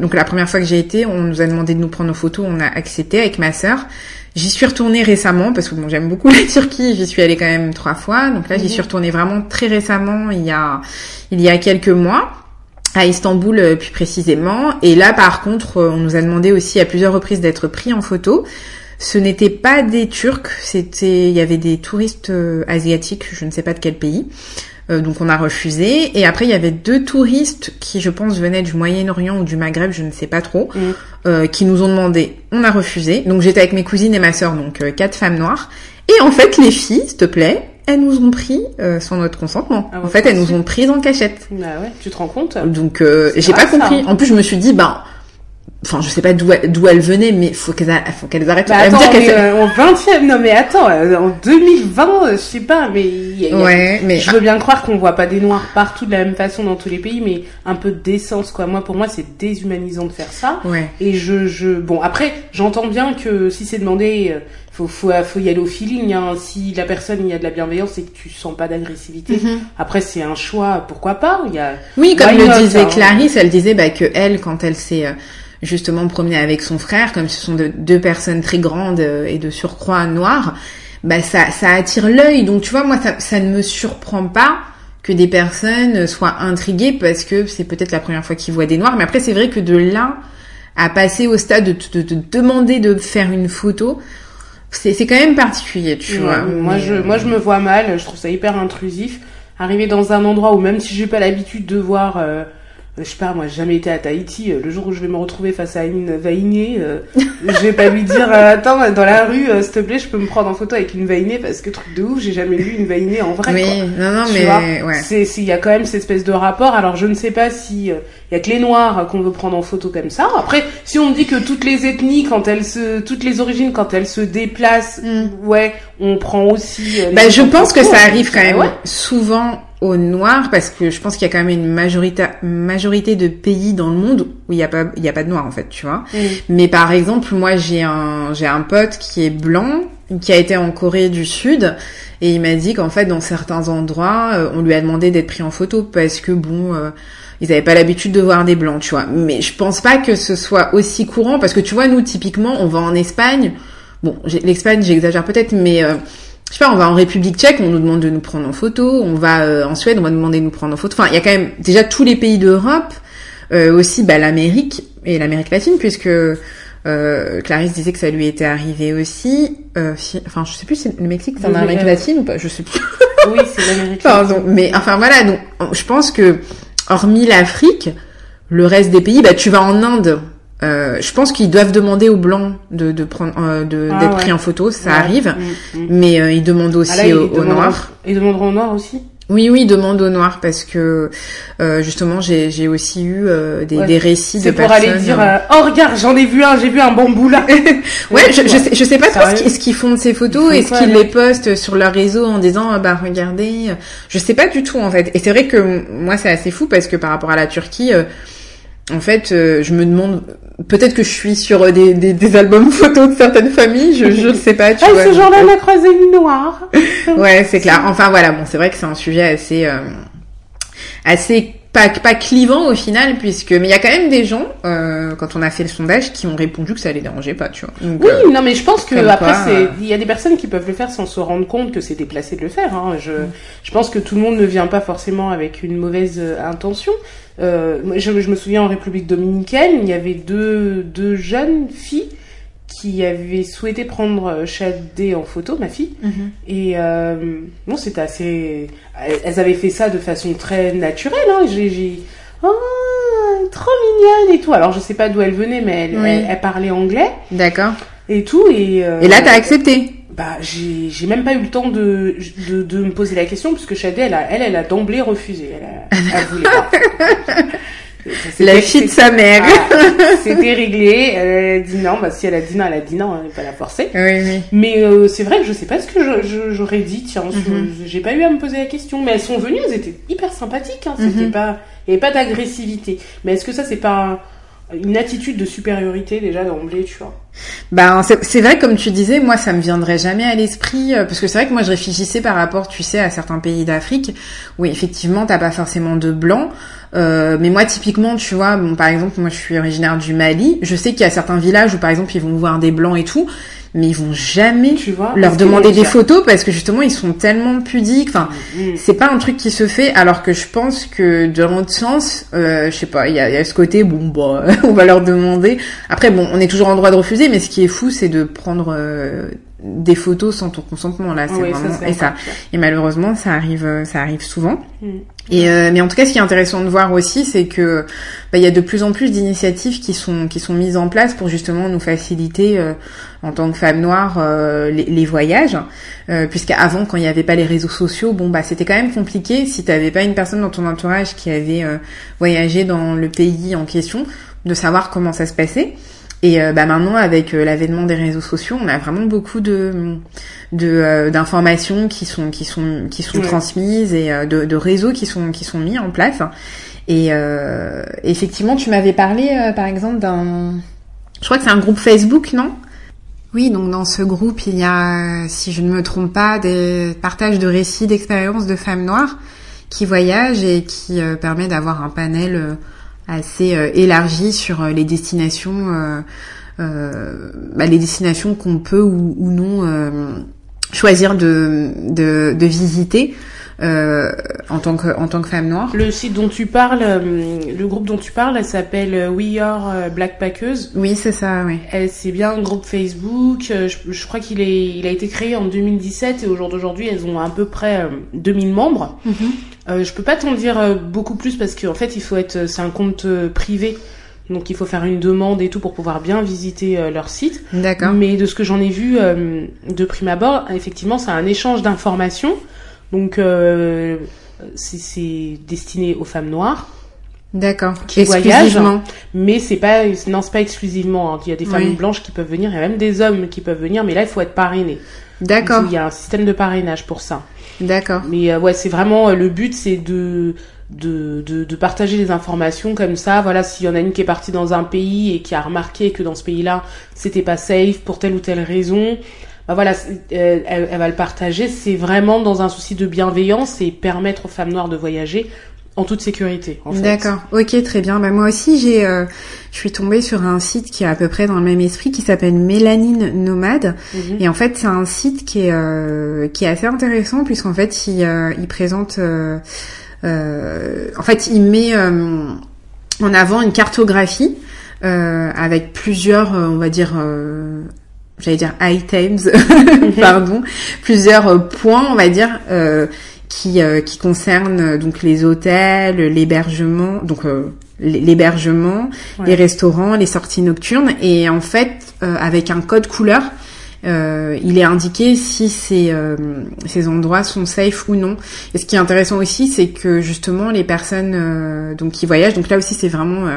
donc la première fois que j'ai été, on nous a demandé de nous prendre nos photos, on a accepté avec ma sœur. J'y suis retournée récemment parce que bon, j'aime beaucoup (laughs) la Turquie, j'y suis allée quand même trois fois. Donc là, j'y suis mhm. retournée vraiment très récemment, il y a il y a quelques mois à Istanbul plus précisément. Et là, par contre, on nous a demandé aussi à plusieurs reprises d'être pris en photo. Ce n'était pas des Turcs, c'était, il y avait des touristes euh, asiatiques, je ne sais pas de quel pays. Euh, donc on a refusé. Et après il y avait deux touristes qui, je pense, venaient du Moyen-Orient ou du Maghreb, je ne sais pas trop, mm. euh, qui nous ont demandé. On a refusé. Donc j'étais avec mes cousines et ma sœur, donc quatre femmes noires. Et en fait les filles, s'il te plaît, elles nous ont pris sans notre consentement. Ah en fait, elles nous ont pris en cachette. Bah ouais, tu te rends compte? Donc j'ai pas compris. Hein. En plus, je me suis dit, ben enfin je sais pas d'où d'où elle venait mais faut qu'elles faut qu'elles arrêtent bah, attends, dire euh, en 20e non mais attends euh, en 2020 euh, je sais pas mais, ouais, mais je veux bien croire qu'on voit pas des noirs partout de la même façon dans tous les pays mais un peu de décence quoi moi pour moi c'est déshumanisant de faire ça ouais. et je je bon après j'entends bien que si c'est demandé faut, faut, faut y aller au feeling. Hein. Si la personne il y a de la bienveillance et que tu sens pas d'agressivité, mhm. après c'est un choix. Pourquoi pas Il y a. Oui, comme le disait hein. Clarisse, elle disait bah, que elle, quand elle s'est justement promener avec son frère, comme ce sont de, deux personnes très grandes euh, et de surcroît noires, bah ça, ça attire l'œil. Donc tu vois, moi ça, ça ne me surprend pas que des personnes soient intriguées parce que c'est peut-être la première fois qu'ils voient des noirs. Mais après c'est vrai que de là à passer au stade de te demander de faire une photo, c'est quand même particulier, tu vois. Moi je, moi je me vois mal, je trouve ça hyper intrusif. Arriver dans un endroit où même si j'ai pas l'habitude de voir euh, je sais pas, moi j'ai jamais été à Tahiti. Euh, le jour où je vais me retrouver face à une vainée, euh, je vais pas lui dire euh, attends dans la rue, s'il te plaît, je peux me prendre en photo avec une vainée parce que truc de ouf, j'ai jamais vu une vainée en vrai. Oui, non non mais ouais. c'est il y a quand même cette espèce de rapport. Alors je ne sais pas si il y a que les noirs qu'on veut prendre en photo comme ça. Après, si on me dit que toutes les ethnies quand elles se toutes les origines quand elles se déplacent, mm. ouais, on prend aussi bah, je pense que ça arrive quand même souvent au noir parce que je pense qu'il y a quand même une majorité majorité de pays dans le monde où il y a pas il y a pas de noir en fait tu vois. Mm. mais par exemple moi j'ai un j'ai un pote qui est blanc qui a été en Corée du Sud et il m'a dit qu'en fait dans certains endroits euh, on lui a demandé d'être pris en photo parce que bon euh, ils avaient pas l'habitude de voir des blancs tu vois. Mais je pense pas que ce soit aussi courant parce que tu vois nous typiquement on va en Espagne. Bon l'Espagne j'exagère peut-être mais euh, je sais pas, on va en République tchèque, on nous demande de nous prendre en photo, on va en Suède, on va demander de nous prendre en photo. Enfin, il y a quand même déjà tous les pays d'Europe, aussi bah, l'Amérique et l'Amérique latine, puisque euh, Clarisse disait que ça lui était arrivé aussi. Euh, enfin, je sais plus si le Mexique c'est en Amérique latine ou pas? Je sais plus. (laughs) oui, c'est l'Amérique Pardon, mais enfin voilà. Donc, je pense que hormis l'Afrique, le reste des pays, bah tu vas en Inde. Euh, je pense qu'ils doivent demander aux blancs de, de prendre euh, de ah d'être pris en photo, ça arrive, mm, mm. mais euh, ils demandent aussi ah aux, noirs. Ils demanderont aux noirs aussi? Oui, oui, demande au noir parce que euh, justement j'ai aussi eu euh, des, des, récits de personnes. C'est pour aller dire euh, oh regarde j'en ai vu un, j'ai vu un bambou là. (laughs) ouais, je, je, sais, je sais pas trop ce qu'ils font de ces photos, est-ce qu'ils les postent sur leur réseau en disant ah, bah regardez, je sais pas du tout en fait. Et c'est vrai que moi c'est assez fou parce que par rapport à la Turquie en fait, euh, je me demande, peut-être que je suis sur euh, des, des, des, albums (laughs) photos de certaines familles, je je ne sais pas. Tu (laughs) ah, vois, ce jour-là, on a croisé une noire. (laughs) ouais, c'est clair. Enfin voilà, bon, c'est vrai que c'est un sujet assez, euh, assez pas, pas clivant au final, puisque mais il y a quand même des gens, euh, quand on a fait le sondage, qui ont répondu que ça les dérangeait pas, tu vois. oui, euh, non, mais je pense que après, c'est, euh, il y a des personnes qui peuvent le faire sans se rendre compte que c'est déplacé de le faire. Hein. Je, mm. je pense que tout le monde ne vient pas forcément avec une mauvaise intention. Euh, je, je, me souviens en République dominicaine, il y avait deux, deux jeunes filles qui avait souhaité prendre Chadé en photo, ma fille. Mhm. Et euh, bon, c'était assez. Elles avaient fait ça de façon très naturelle. Hein. J'ai, oh, trop mignonne et tout. Alors je sais pas d'où elle venait, mais elle, elle, parlait anglais. D'accord. Et tout et. Euh, et là, t'as accepté? Bah, j'ai, même pas eu le temps de, de, de me poser la question puisque Chadé, elle a, elle, elle a d'emblée refusé. Elle, elle voulait pas. (laughs) La fille de sa mère. C'était réglé. Elle a dit non. Bah, si elle a dit non, elle a dit non. Elle pas la forcer. Oui, oui. Mais euh, c'est vrai que je sais pas ce que j'aurais dit. Tiens, mhm. j'ai pas eu à me poser la question. Mais elles sont venues. Elles étaient hyper sympathiques. Hein. C'était mhm. pas, il y avait pas d'agressivité. Mais est-ce que ça c'est pas une attitude de supériorité déjà d'emblée, tu vois? Ben c'est vrai comme tu disais, moi ça me viendrait jamais à l'esprit euh, parce que c'est vrai que moi je réfléchissais par rapport, tu sais, à certains pays d'Afrique où effectivement t'as pas forcément de blanc, euh, mais moi typiquement, tu vois, bon par exemple moi je suis originaire du Mali, je sais qu'il y a certains villages où par exemple ils vont voir des blancs et tout, mais ils vont jamais tu vois, leur demander des photos parce que justement ils sont tellement pudiques. Enfin, mm, mm. c'est pas un truc qui se fait. Alors que je pense que de l'autre sens, euh, je sais pas, il y a, y a, ce côté bon bah (laughs) on va leur demander. Après bon, on est toujours en droit de refuser, mais ce qui est fou, c'est de prendre euh, des photos sans ton consentement là. C'est vraiment et ça et malheureusement ça arrive, ça arrive souvent. Mm. Et euh, mais en tout cas, ce qui est intéressant de voir aussi, c'est que bah, il y a de plus en plus d'initiatives qui sont qui sont mises en place pour justement nous faciliter euh, en tant que femmes noires euh, les, les, voyages, euh, puisqu'avant, quand il n'y avait pas les réseaux sociaux, bon bah c'était quand même compliqué si tu n'avais pas une personne dans ton entourage qui avait voyagé dans le pays en question, de savoir comment ça se passait. Et bah maintenant, avec l'avènement des réseaux sociaux, on a vraiment beaucoup de de euh, d'informations qui sont qui sont qui sont transmises et euh, de, de, réseaux qui sont qui sont mis en place. Et euh, effectivement, tu m'avais parlé, par exemple, d'un, je crois que c'est un groupe Facebook, non? Oui, donc dans ce groupe, il y a, si je ne me trompe pas, des partages de récits d'expériences de femmes noires qui voyagent et qui permet d'avoir un panel assez élargi sur les destinations, bah, les destinations qu'on peut ou, ou non choisir de, de, de visiter euh, en tant que en tant que femme noire. Le site dont tu parles, euh, le groupe dont tu parles, elle s'appelle euh, We Are Black Packers. Oui, c'est ça, oui. C'est bien un groupe Facebook. Je, je crois qu'il est il a été créé en 2017 et au jour d'aujourd'hui, elles ont à peu près 2000 membres. Mm -hmm. Je peux pas t'en dire beaucoup plus parce qu'en fait, il faut être c'est un compte privé. Donc il faut faire une demande et tout pour pouvoir bien visiter euh, leur site. D'accord. Mais de ce que j'en ai vu euh, de prime abord, effectivement, c'est un échange d'informations. Donc euh, c'est destiné aux femmes noires. D'accord. Qui voyagent, mais c'est pas non c'est pas exclusivement. Hein. Il y a des femmes blanches qui peuvent venir, il y a même des hommes qui peuvent venir, mais là il faut être parrainé. D'accord. Il y a un système de parrainage pour ça. D'accord. Mais ouais, c'est vraiment le but, c'est de de, de, de, partager les informations comme ça. Voilà, s'il y en a une qui est partie dans un pays et qui a remarqué que dans ce pays-là, c'était pas safe pour telle ou telle raison, bah voilà, elle, elle, va le partager. C'est vraiment dans un souci de bienveillance et permettre aux femmes noires de voyager en toute sécurité. En fait. D'accord. Ok, très bien. Bah moi aussi, j'ai, euh, je suis tombée sur un site qui est à peu près dans le même esprit, qui s'appelle Mélanine Nomade. Mhm. Et en fait, c'est un site qui est euh, qui est assez intéressant puisqu'en fait, il, euh, il présente, en fait, il met en avant une cartographie avec plusieurs, on va dire j'allais dire items, (laughs) (laughs) pardon, plusieurs points, on va dire, euh, qui euh, qui concernent donc les hôtels, l'hébergement, donc euh, l'hébergement, les restaurants, les sorties nocturnes, et en fait, avec un code couleur. il est indiqué si ces, ces endroits sont safe ou non. Et ce qui est intéressant aussi, c'est que justement les personnes donc qui voyagent, donc là aussi c'est vraiment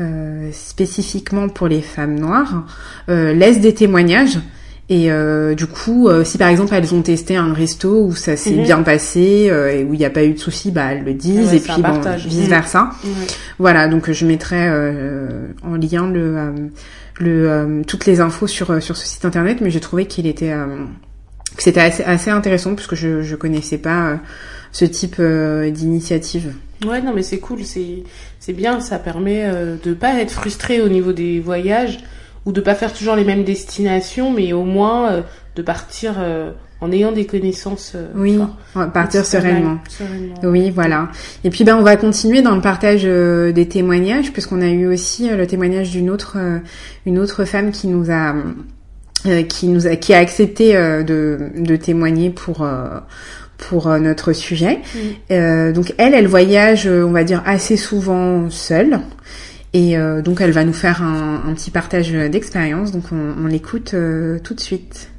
euh, spécifiquement pour les femmes noires, euh, laissent des témoignages. Et euh, du coup, si par exemple elles ont testé un resto où ça s'est mhm. bien passé et où il n'y a pas eu de soucis, bah elles le disent et puis bon, vice versa. Mhm. Voilà, donc je mettrai en lien le, le toutes les infos sur sur ce site internet, mais j'ai trouvé qu'il était que c'était assez, assez intéressant puisque je je connaissais pas ce type d'initiative. Ouais, non, mais c'est cool, c'est c'est bien, ça permet euh, de pas être frustré au niveau des voyages ou de pas faire toujours les mêmes destinations, mais au moins euh, de partir euh, en ayant des connaissances. oui, partir sereinement. Oui, voilà. Et puis ben on va continuer dans le partage des témoignages puisqu'on a eu aussi le témoignage d'une autre une autre femme qui nous a qui nous a qui a accepté de de témoigner pour pour euh, notre sujet. Mm. Euh, donc elle, elle voyage, euh, on va dire, assez souvent seule. Et donc elle va nous faire un, un petit partage d'expérience. Donc on, on l'écoute tout de suite.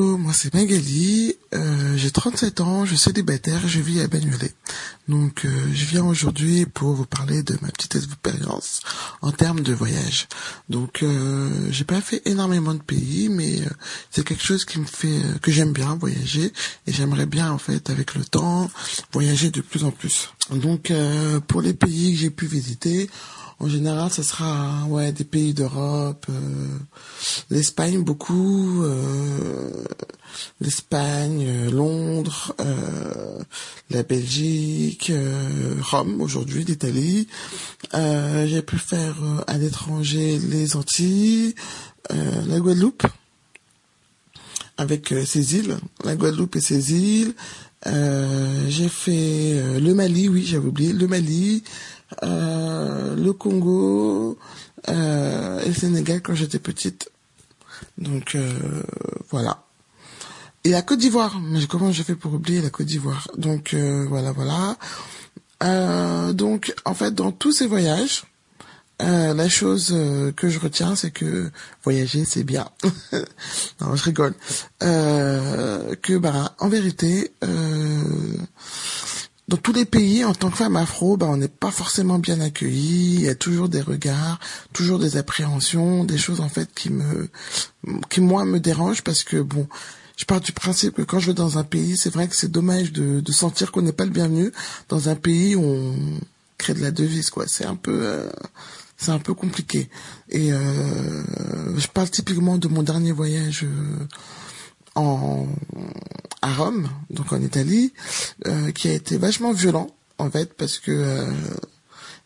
Moi c'est Magali, euh, j'ai 37 ans, je suis célibataire, je vis à Bagnolet. Donc euh, je viens aujourd'hui pour vous parler de ma petite expérience en termes de voyage. Donc euh, j'ai pas fait énormément de pays, mais euh, c'est quelque chose qui me fait que j'aime bien voyager et j'aimerais bien en fait avec le temps voyager de plus en plus. Donc pour les pays que j'ai pu visiter, en général, ce sera ouais des pays d'Europe, euh, l'Espagne beaucoup, euh, l'Espagne, euh, Londres, la Belgique, Rome aujourd'hui, l'Italie. J'ai pu faire à l'étranger les Antilles, la Guadeloupe avec ses îles, la Guadeloupe et ses îles. j'ai fait le Mali, oui, j'avais oublié le Mali. Euh, le Congo euh, et le Sénégal quand j'étais petite. Donc euh, voilà. Et la Côte d'Ivoire. Mais comment j'ai fait pour oublier la Côte d'Ivoire? Donc voilà, voilà. donc en fait, dans tous ces voyages, la chose que je retiens, c'est que voyager, c'est bien. (laughs) non, je rigole. que bah, en vérité, dans tous les pays, en tant que femme afro, bah, on n'est pas forcément bien accueilli. Il y a toujours des regards, toujours des appréhensions, des choses en fait qui me, qui moi me dérangent parce que bon, je pars du principe que quand je vais dans un pays, c'est vrai que c'est dommage de, de sentir qu'on n'est pas le bienvenu dans un pays où on crée de la devise, quoi. C'est un peu, euh, c'est un peu compliqué. Et euh, je parle typiquement de mon dernier voyage. Euh, en à Rome, donc en Italie, euh, qui a été vachement violent en fait parce que euh,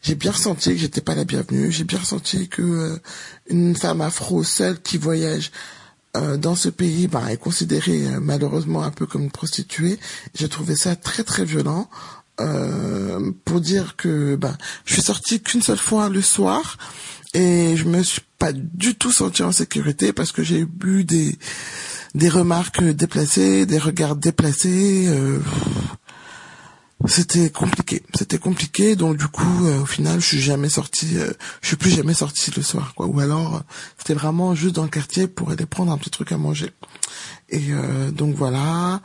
j'ai bien ressenti que j'étais pas la bienvenue. J'ai bien ressenti que euh, une femme afro seule qui voyage dans ce pays bah, est considérée malheureusement un peu comme une prostituée. J'ai trouvé ça très très violent. pour dire que bah, je suis sortie qu'une seule fois le soir et je me suis pas du tout sentie en sécurité parce que j'ai eu des des remarques déplacées, des regards déplacés. Euh, c'était compliqué, c'était compliqué. Donc du coup, euh, au final, je suis jamais sorti, euh, je suis plus jamais sorti le soir. Ou alors, c'était vraiment juste dans le quartier pour aller prendre un petit truc à manger. Et donc voilà.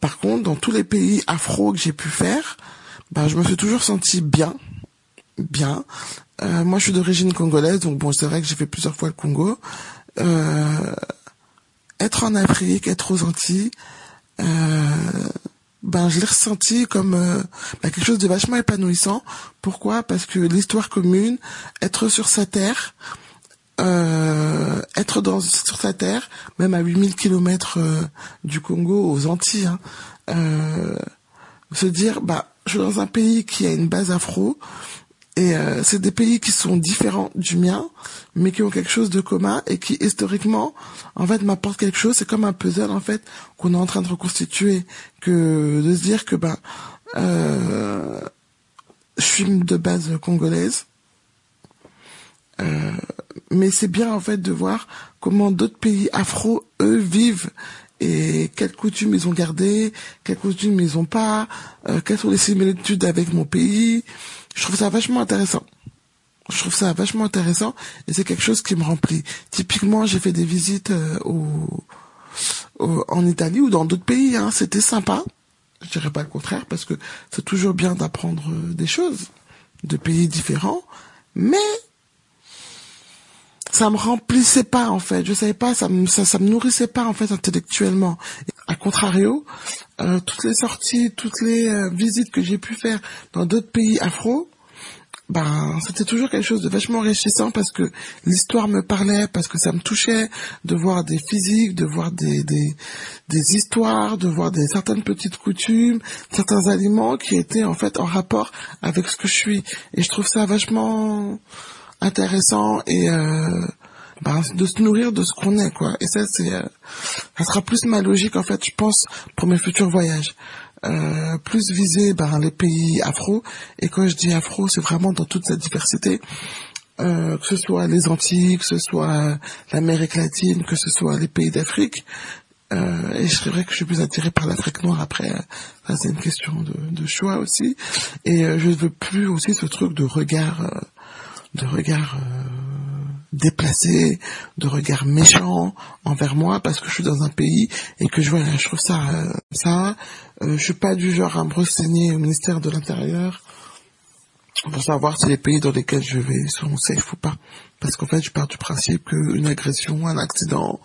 par contre, dans tous les pays afro que j'ai pu faire, bah, je me suis toujours senti bien, bien. Moi, je suis d'origine congolaise, donc bon, c'est vrai que j'ai fait plusieurs fois le Congo. Euh, être en Afrique, être aux Antilles, euh, ben je l'ai ressenti comme euh, ben, quelque chose de vachement épanouissant. Pourquoi? Parce que l'histoire commune, être sur sa terre, euh, être dans sur sa terre, même à 8000 kilomètres euh, du Congo aux Antilles, hein, euh, se dire bah je suis dans un pays qui a une base afro et euh, c'est des pays qui sont différents du mien, mais qui ont quelque chose de commun et qui historiquement, en fait, m'apportent quelque chose. C'est comme un puzzle en fait qu'on est en train de reconstituer, que de se dire que ben euh, je suis de base congolaise, euh, mais c'est bien en fait de voir comment d'autres pays afro eux vivent et quelles coutumes ils ont gardées, quelles coutumes ils ont pas, euh, quelles sont les similitudes avec mon pays. Je trouve ça vachement intéressant. Je trouve ça vachement intéressant et c'est quelque chose qui me remplit. Typiquement, j'ai fait des visites euh, au, au, en Italie ou dans d'autres pays. Hein. C'était sympa. Je dirais pas le contraire parce que c'est toujours bien d'apprendre des choses de pays différents. Mais ça me remplissait pas en fait. Je savais pas, ça me ça, ça me nourrissait pas en fait intellectuellement. A contrario, euh, toutes les sorties, toutes les euh, visites que j'ai pu faire dans d'autres pays afro, ben c'était toujours quelque chose de vachement enrichissant parce que l'histoire me parlait, parce que ça me touchait de voir des physiques, de voir des des, des histoires, de voir des certaines petites coutumes, certains aliments qui étaient en fait en rapport avec ce que je suis. Et je trouve ça vachement intéressant et euh, ben, de se nourrir de ce qu'on est quoi et ça c'est euh, ça sera plus ma logique en fait je pense pour mes futurs voyages euh, plus viser ben, les pays afro et quand je dis afro c'est vraiment dans toute sa diversité euh, que ce soit les Antilles que ce soit l'Amérique latine que ce soit les pays d'Afrique euh, et c'est vrai que je suis plus attirée par l'Afrique noire après. Ça c'est une question de, de, choix aussi. Et euh, je veux plus aussi ce truc de regard euh, de regard déplacé, de regard méchant envers moi parce que je suis dans un pays et que je vois, je trouve ça, euh, ça. Euh, je suis pas du genre à me renseigner au ministère de l'Intérieur pour savoir si les pays dans lesquels je vais sont safe ou pas. Parce qu'en fait, je pars du principe qu'une agression, un accident,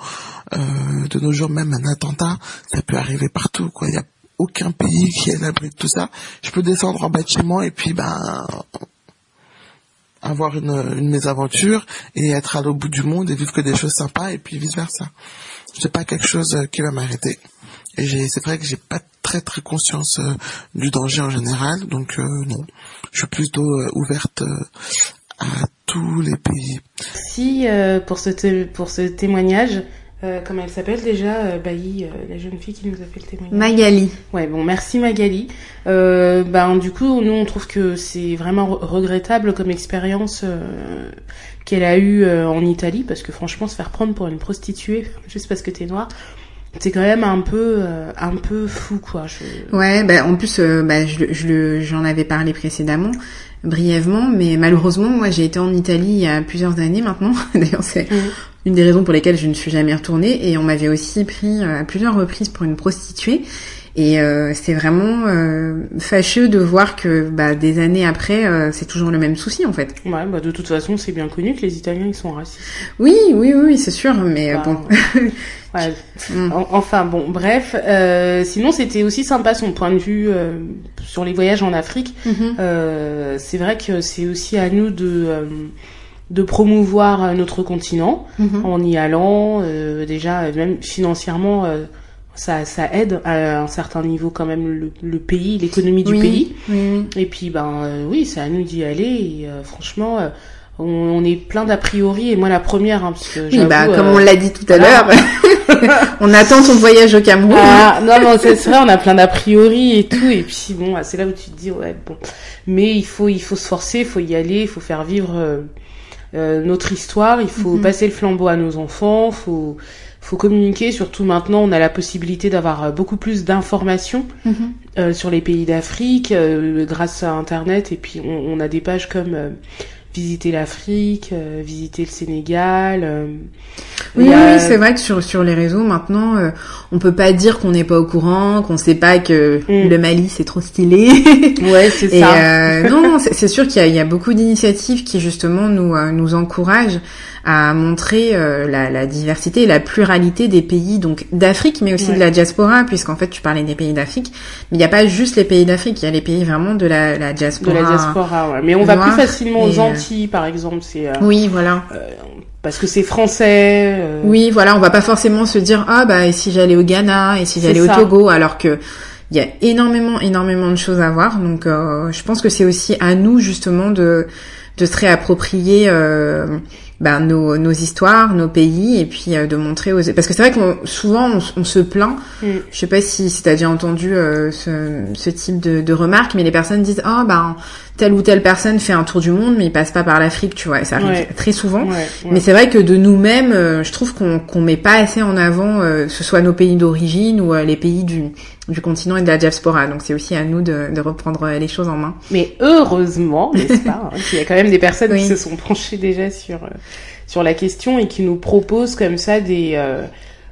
euh, de nos jours même un attentat, ça peut arriver partout. Quoi, il y a aucun pays qui est à l'abri de tout ça. Je peux descendre en bâtiment et puis ben avoir une, une mésaventure et être à l'autre bout du monde et vivre que des choses sympas et puis vice versa. C'est pas quelque chose qui va m'arrêter. Et c'est vrai que j'ai pas très très conscience euh, du danger en général, donc euh, non. Je suis plutôt euh, ouverte à tous les pays. Si pour ce pour ce témoignage, euh, comment elle s'appelle déjà euh, Bailly, euh, la jeune fille qui nous a fait le témoignage. Magali. Ouais, bon, merci Magali. Euh, ben du coup, nous on trouve que c'est vraiment regrettable comme expérience qu'elle a eue en Italie, parce que franchement, se faire prendre pour une prostituée (laughs) juste parce que t'es noire, c'est quand même un peu un peu fou quoi. Je... Ouais, bah, en plus, bah, je, je, j'en avais parlé précédemment brièvement, mais malheureusement, moi j'ai été en Italie il y a plusieurs années maintenant. (laughs) D'ailleurs, c'est mmh une des raisons pour lesquelles je ne suis jamais retournée. Et on m'avait aussi pris euh, à plusieurs reprises pour une prostituée. Et euh, c'est vraiment euh, fâcheux de voir que bah, des années après, euh, c'est toujours le même souci en fait. Ouais, bah de toute façon, c'est bien connu que les Italiens ils sont racistes. Oui, oui, oui, c'est sûr, mais bah, bon. (laughs) ouais. Mm. Enfin bon, bref. Euh, sinon, c'était aussi sympa son point de vue sur les voyages en Afrique. Mm-hmm. c'est vrai que c'est aussi à nous de de promouvoir notre continent mm-hmm. en y allant euh, déjà même financièrement euh, ça, ça aide à un certain niveau quand même le, le pays l'économie du oui, pays. oui, et puis ben euh, oui c'est à nous d'y aller. Et euh, franchement euh, on, on, est plein d'a priori. Et moi la première hein, parce que oui, bah, comme on l'a dit tout à l'heure (laughs) on attend ton voyage au Cameroun. Ah, non non c'est vrai on a plein d'a priori et tout. Et puis bon c'est là où tu te dis ouais bon. Mais il faut il faut se forcer il faut y aller il faut faire vivre euh, notre histoire, il faut Mhm. passer le flambeau à nos enfants, faut faut communiquer. Surtout maintenant, on a la possibilité d'avoir euh, beaucoup plus d'informations Mhm. euh, sur les pays d'Afrique euh, grâce à Internet. Et puis on, on a des pages comme euh, visiter l'Afrique, visiter le Sénégal. Oui, oui, c'est vrai que sur sur les réseaux maintenant, on peut pas dire qu'on n'est pas au courant, qu'on sait pas que Mm. le Mali c'est trop stylé. (laughs) Ouais, c'est ça. non, non, c'est sûr qu'il y y a beaucoup d'initiatives qui justement nous nous encouragent à montrer euh, la, la diversité et la pluralité des pays donc d'Afrique, mais aussi Ouais. de la diaspora, puisqu'en fait tu parlais des pays d'Afrique, mais il n'y a pas juste les pays d'Afrique, il y a les pays vraiment de la, la de diaspora. la diaspora, ouais. Mais on va plus facilement aux euh, Antilles, par exemple. C'est euh, Oui, voilà. euh, parce que c'est français. Euh. Oui, voilà, on va pas forcément se dire ah bah et si j'allais au Ghana et si j'allais au Togo, alors que il y a énormément énormément de choses à voir. Donc euh, je pense que c'est aussi à nous justement de de se réapproprier euh, ben, nos, nos histoires, nos pays, et puis euh, de montrer aux... Parce que c'est vrai que souvent, on, se plaint, mm. je sais pas si, si tu as déjà entendu euh, ce, ce, type de, de remarques, mais les personnes disent « Ah, oh, ben, telle ou telle personne fait un tour du monde, mais il passe pas par l'Afrique, tu vois. ça arrive très souvent. Mais c'est vrai que de nous-mêmes, euh, je trouve qu'on qu'on met pas assez en avant, euh, ce soit nos pays d'origine ou euh, les pays du, du continent et de la diaspora. Donc c'est aussi à nous de, de, reprendre les choses en main. Mais heureusement, n'est-ce pas, hein, qu'il y a quand même des personnes qui se sont penchées déjà sur sur la question et qui nous proposent comme ça des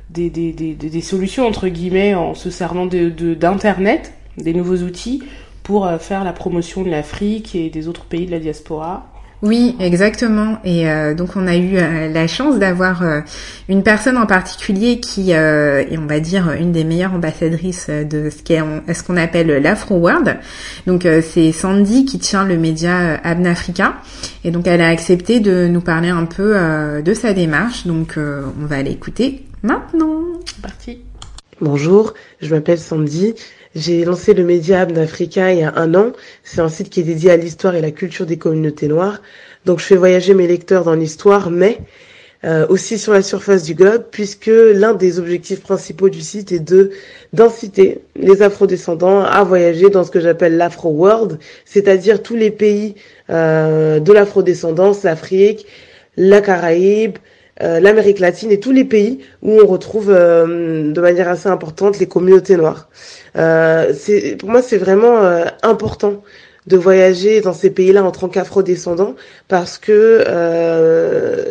des, des, des, des, solutions entre guillemets en se servant de d'internet, des nouveaux outils pour euh, faire la promotion de l'Afrique et des autres pays de la diaspora. Oui, exactement. Et euh, donc on a eu euh, la chance d'avoir une personne en particulier qui est, on va dire, une des meilleures ambassadrices de ce qu'est ce qu'on appelle l'Afro World. Donc c'est Sandy qui tient le média Abnafrica. Et donc elle a accepté de nous parler un peu de sa démarche. Donc on va l'écouter maintenant. Parti. Bonjour, je m'appelle Sandy. J'ai lancé le média Abnafrica il y a un an. C'est un site qui est dédié à l'histoire et la culture des communautés noires. Donc je fais voyager mes lecteurs dans l'histoire, mais euh, aussi sur la surface du globe, puisque l'un des objectifs principaux du site est de d'inciter les afrodescendants à voyager dans ce que j'appelle l'Afro World, c'est-à-dire tous les pays euh, de l'afrodescendance, l'Afrique, la Caraïbe, euh, l'Amérique latine et tous les pays où on retrouve euh, de manière assez importante les communautés noires. Euh, pour moi c'est vraiment euh, important de voyager dans ces pays-là en tant qu'afro-descendant parce que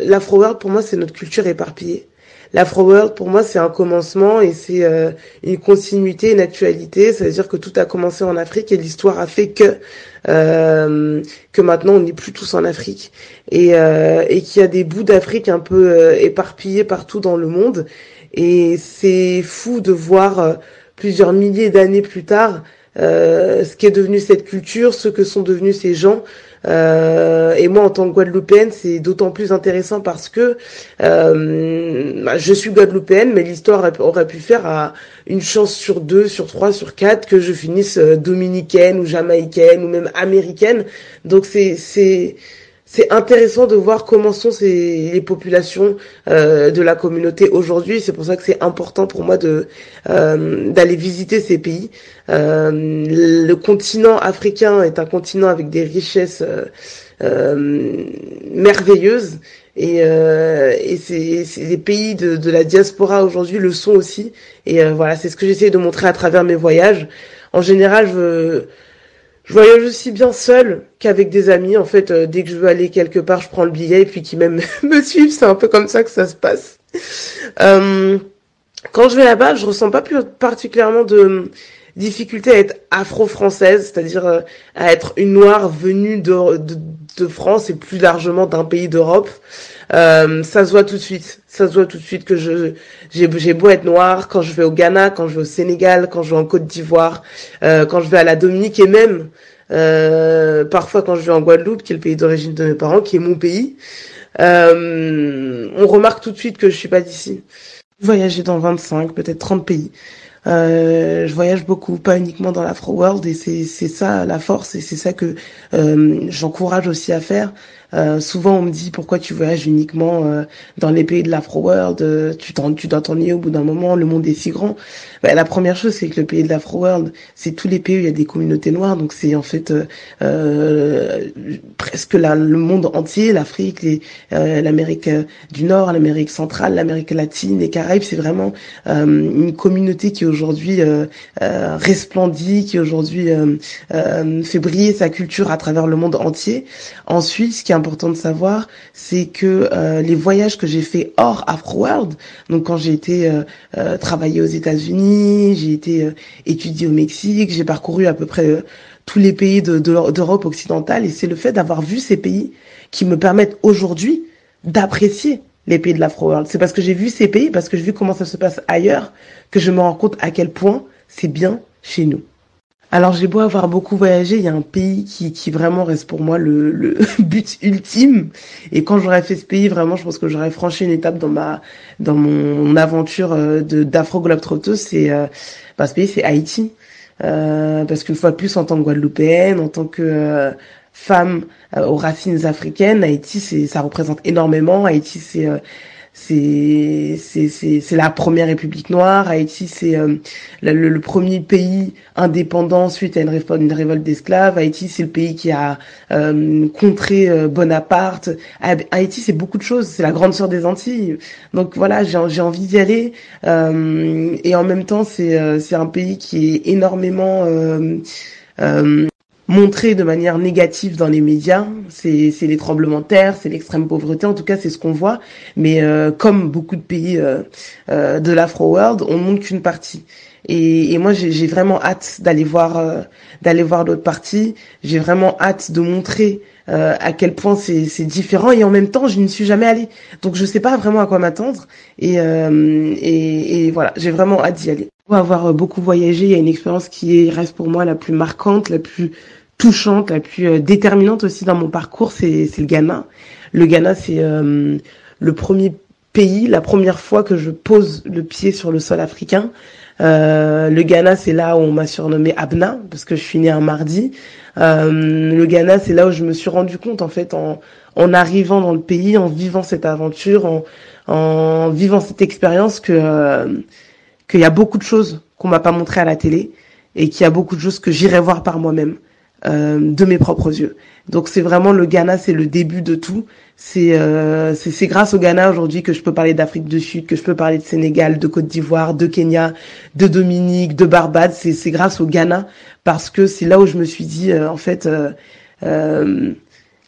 l'Afro-World pour moi c'est notre culture éparpillée. L'Afro World, pour moi, c'est un commencement et c'est euh, une continuité, une actualité. C'est-à-dire que tout a commencé en Afrique et l'histoire a fait que euh, que maintenant on n'est plus tous en Afrique et, euh, et qu'il y a des bouts d'Afrique un peu éparpillés partout dans le monde. Et c'est fou de voir plusieurs milliers d'années plus tard ce qui est devenu cette culture, ce que sont devenus ces gens. Euh, et moi, en tant que Guadeloupéenne, c'est d'autant plus intéressant parce que euh, bah, je suis Guadeloupéenne, mais l'histoire aurait pu faire à une chance sur deux, sur trois, sur quatre que je finisse euh, dominicaine ou jamaïcaine ou même américaine. Donc c'est c'est c'est intéressant de voir comment sont ces, les populations euh, de la communauté aujourd'hui. C'est pour ça que c'est important pour moi de euh, d'aller visiter ces pays. Euh, le continent africain est un continent avec des richesses merveilleuses. Et, et c'est les pays de, de, la diaspora aujourd'hui le sont aussi. Et voilà, c'est ce que j'essaie de montrer à travers mes voyages. En général, je je voyage aussi bien seul qu'avec des amis. En fait, euh, dès que je veux aller quelque part, je prends le billet et puis qui même (laughs) me suivent. C'est un peu comme ça que ça se passe. Euh, quand je vais là-bas, je ressens pas plus particulièrement de difficulté à être afro-française, c'est-à-dire euh, à être une noire venue de France et plus largement d'un pays d'Europe. Euh, ça se voit tout de suite. Ça se voit tout de suite que je j'ai beau être noire quand je vais au Ghana, quand je vais au Sénégal, quand je vais en Côte d'Ivoire, euh, quand je vais à la Dominique et même euh, parfois quand je vais en Guadeloupe, qui est le pays d'origine de mes parents, qui est mon pays. Euh, on remarque tout de suite que je suis pas d'ici. Voyager dans 25, peut-être 30 pays. Euh, je voyage beaucoup, pas uniquement dans l'Afro World, et c'est c'est ça la force, et c'est ça que euh, j'encourage aussi à faire. Euh, souvent, on me dit pourquoi tu voyages uniquement euh, dans les pays de l'Afro World, euh, tu, tu dois t'ennuyer au bout d'un moment, le monde est si grand. Ben, la première chose, c'est que le pays de l'Afro World, c'est tous les pays où il y a des communautés noires, donc c'est en fait presque la, le monde entier, l'Afrique, l'Amérique du Nord, l'Amérique centrale, l'Amérique latine, les Caraïbes, c'est vraiment une communauté qui aujourd'hui resplendit, qui aujourd'hui fait briller sa culture à travers le monde entier. Ensuite, ce qui est important de savoir, c'est que euh, les voyages que j'ai fait hors Afro-World, donc quand j'ai été euh, euh, travailler aux États-Unis, j'ai été étudier au Mexique, j'ai parcouru à peu près tous les pays d'Europe occidentale, et c'est le fait d'avoir vu ces pays qui me permettent aujourd'hui d'apprécier les pays de l'Afro-World. C'est parce que j'ai vu ces pays, parce que j'ai vu comment ça se passe ailleurs, que je me rends compte à quel point c'est bien chez nous. Alors j'ai beau avoir beaucoup voyagé, il y a un pays qui, qui vraiment reste pour moi le, le (laughs) but ultime. Et quand j'aurais fait ce pays, vraiment, je pense que j'aurais franchi une étape dans ma dans mon aventure euh, de d'afro. C'est euh, bah, ce pays, c'est Haïti. Euh, parce qu'une fois de plus, en tant que Guadeloupéenne, en tant que euh, femme aux racines africaines, Haïti, c'est ça représente énormément. Haïti, c'est c'est c'est la première république noire. Haïti, c'est euh, le, premier pays indépendant suite à une, révolte d'esclaves. Haïti, c'est le pays qui a euh, contré euh, Bonaparte. Haïti, c'est beaucoup de choses. C'est la grande sœur des Antilles. Donc voilà, j'ai envie d'y aller. et en même temps, c'est c'est un pays qui est énormément montré de manière négative dans les médias. C'est, les tremblements de terre, c'est l'extrême pauvreté. En tout cas, c'est ce qu'on voit. Mais euh, comme beaucoup de pays euh, euh, de l'Afro-World, on montre qu'une partie. Et, et moi, j'ai, vraiment hâte d'aller voir, d'aller voir l'autre partie. J'ai vraiment hâte de montrer à quel point c'est, différent. Et en même temps, je n'y suis jamais allée. Donc, je sais pas vraiment à quoi m'attendre. Et, et, et voilà, j'ai vraiment hâte d'y aller. Pour avoir beaucoup voyagé, il y a une expérience qui reste pour moi la plus marquante, la plus touchante, la plus euh, déterminante aussi dans mon parcours, c'est le Ghana. Le Ghana, c'est euh, le premier pays, la première fois que je pose le pied sur le sol africain. Euh, le Ghana, c'est là où on m'a surnommé Abna, parce que je suis née un mardi. le Ghana, c'est là où je me suis rendu compte, en fait, en, en arrivant dans le pays, en vivant cette aventure, en, en vivant cette expérience, que qu'il y a beaucoup de choses qu'on m'a pas montré à la télé et qu'il y a beaucoup de choses que j'irai voir par moi-même. Euh, de mes propres yeux. Donc c'est vraiment le Ghana, c'est le début de tout. C'est euh, c'est grâce au Ghana aujourd'hui que je peux parler d'Afrique du Sud, que je peux parler de Sénégal, de Côte d'Ivoire, de Kenya, de Dominique, de Barbade. C'est c'est grâce au Ghana parce que c'est là où je me suis dit euh, en fait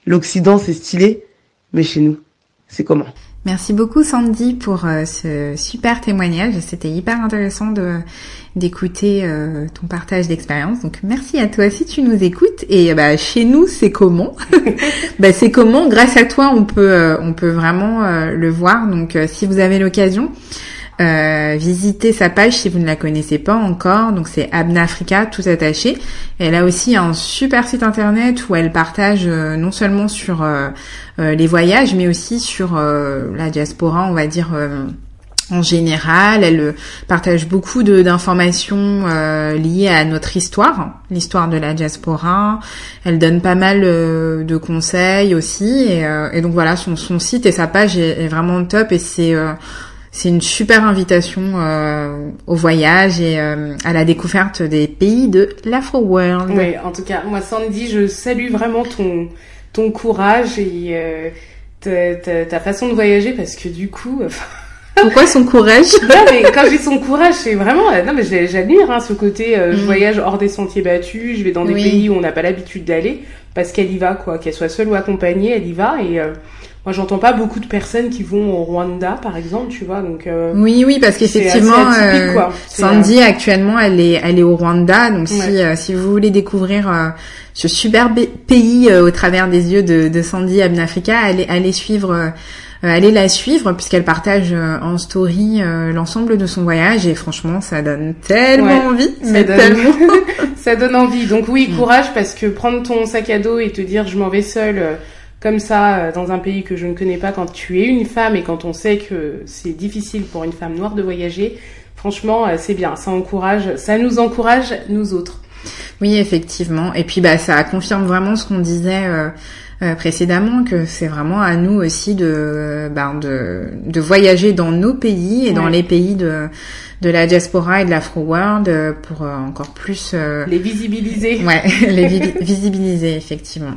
l'Occident c'est stylé, mais chez nous c'est comment? Merci beaucoup Sandy pour euh, ce super témoignage. C'était hyper intéressant de d'écouter euh, ton partage d'expérience. Donc merci à toi si tu nous écoutes. Et bah, chez nous c'est comment? (laughs) Bah, C'est comment? Grâce à toi on peut euh, on peut vraiment le voir. Donc si vous avez l'occasion, euh, visitez sa page si vous ne la connaissez pas encore. Donc c'est Abnafrica, tout attaché. Elle a aussi un super site internet où elle partage euh, non seulement sur euh, les voyages, mais aussi sur la diaspora, on va dire. en général, elle partage beaucoup d'informations liées à notre histoire, l'histoire de la diaspora. Elle donne pas mal de conseils aussi, et, donc voilà, son, site et sa page est, est vraiment top et c'est c'est une super invitation euh, au voyage et euh, à la découverte des pays de l'Afro World. Oui, en tout cas, moi Sandy, je salue vraiment ton ton courage et euh, ta, ta, façon de voyager parce que du coup. (laughs) Pourquoi son courage? (laughs) Non mais quand je dis son courage, c'est vraiment non mais j'admire hein, ce côté je mm. voyage hors des sentiers battus, je vais dans des pays où on n'a pas l'habitude d'aller parce qu'elle y va quoi, qu'elle soit seule ou accompagnée, elle y va et moi, j'entends pas beaucoup de personnes qui vont au Rwanda, par exemple, tu vois. Donc euh, oui, oui, parce qu'effectivement, euh, Sandy euh, actuellement, elle est, elle est au Rwanda. Donc si, si vous voulez découvrir ce superbe pays au travers des yeux de, de Sandy Abnafrica, allez, allez suivre. allez la suivre puisqu'elle partage en story l'ensemble de son voyage et franchement ça donne tellement envie ça donne... (laughs) ça donne envie donc oui mm. courage parce que prendre ton sac à dos et te dire je m'en vais seule comme ça euh, dans un pays que je ne connais pas quand tu es une femme et quand on sait que c'est difficile pour une femme noire de voyager, franchement, euh, c'est bien. Ça encourage, ça nous encourage nous autres. Oui, effectivement. Et puis bah ça confirme vraiment ce qu'on disait euh, précédemment que c'est vraiment à nous aussi de ben, de, de voyager dans nos pays et dans les pays de de la diaspora et de l'Afro World pour encore plus les visibiliser. Ouais, (laughs) les (laughs) visibiliser effectivement.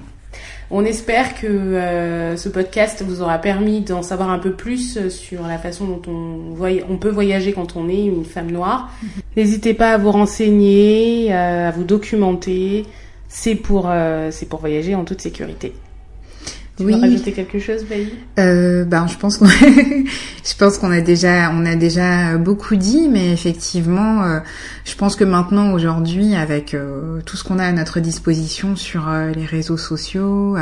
On espère que euh, ce podcast vous aura permis d'en savoir un peu plus sur la façon dont on, on peut voyager quand on est une femme noire. (laughs) N'hésitez pas à vous renseigner, euh, à vous documenter. C'est pour, euh, c'est pour voyager en toute sécurité. Tu oui. veux rajouter quelque chose, Bailey euh, Ben, je pense qu'on, (laughs) je pense qu'on a déjà, on a déjà beaucoup dit, mais effectivement, euh, je pense que maintenant, aujourd'hui, avec euh, tout ce qu'on a à notre disposition sur euh, les réseaux sociaux,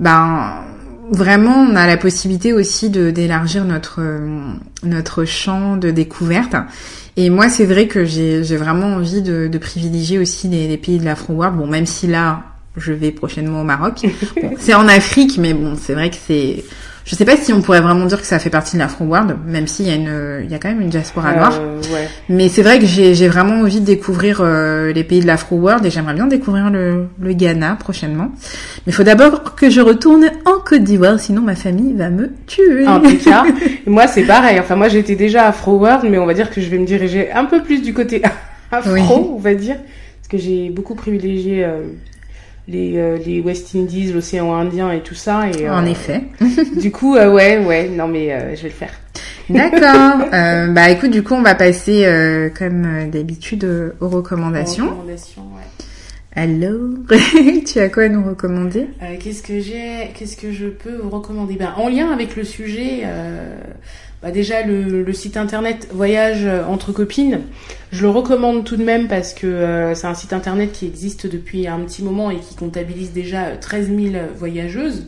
ben vraiment, on a la possibilité aussi de d'élargir notre notre champ de découverte Et moi, c'est vrai que j'ai vraiment envie de, de privilégier aussi les, les pays de l'Afro-World. Bon, même si là, je vais prochainement au Maroc. (laughs) Bon, c'est en Afrique, mais bon, c'est vrai que c'est je sais pas si on pourrait vraiment dire que ça fait partie de l'Afro World, même s'il y a une, il y a quand même une diaspora noire. Euh, ouais. Mais c'est vrai que j'ai, j'ai vraiment envie de découvrir euh, les pays de l'Afro World et j'aimerais bien découvrir le, le Ghana prochainement. Mais il faut d'abord que je retourne en Côte d'Ivoire, sinon ma famille va me tuer. En tout cas, (laughs) moi c'est pareil. Enfin, moi j'étais déjà Afro World, mais on va dire que je vais me diriger un peu plus du côté (laughs) afro, Oui. on va dire, parce que j'ai beaucoup privilégié euh, les, euh, les West Indies, l'océan Indien et tout ça. Et, euh, en effet. (laughs) Du coup, euh, ouais, ouais, non mais euh, je vais le faire. D'accord. (laughs) Euh, bah écoute, du coup, on va passer euh, comme d'habitude euh, aux recommandations. Recommandations, ouais. Alors, (laughs) tu as quoi à nous recommander? Euh, qu'est-ce que j'ai Qu'est-ce que je peux vous recommander? Ben, En lien avec le sujet, euh, bah déjà le, site internet Voyage entre copines, je le recommande tout de même parce que euh, c'est un site internet qui existe depuis un petit moment et qui comptabilise déjà euh, 13 000 voyageuses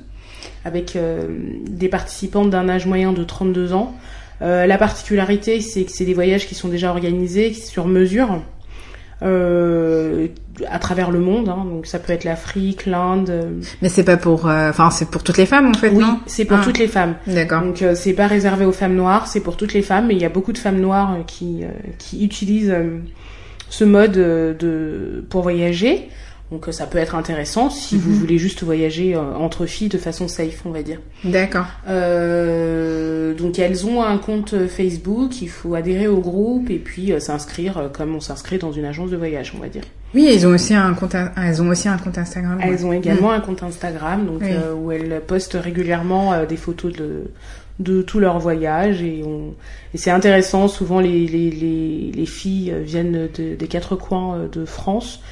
avec euh, des participantes d'un âge moyen de 32 ans. Euh, la particularité, c'est que c'est des voyages qui sont déjà organisés sur mesure. Euh, à travers le monde, hein. donc ça peut être l'Afrique, l'Inde, euh, Mais c'est pas pour, euh, enfin, c'est pour toutes les femmes en fait, oui, non? c'est pour Ah. toutes les femmes. D'accord. Donc euh, c'est pas réservé aux femmes noires, c'est pour toutes les femmes, mais il y a beaucoup de femmes noires euh, qui, qui utilisent ce mode de pour voyager. Donc euh, ça peut être intéressant si vous Mhm. voulez juste voyager euh, entre filles de façon safe, on va dire. D'accord. Euh, donc elles ont un compte Facebook, il faut adhérer au groupe et puis euh, s'inscrire comme on s'inscrit dans une agence de voyage, on va dire. Oui, ils ont aussi un compte, in- elles ont aussi un compte Instagram. ouais. Elles ont également un compte Instagram donc Oui. euh, où elles postent régulièrement des photos de de tout leur voyage et, on... et c'est intéressant. Souvent les, les, les, les filles viennent de- des quatre coins de France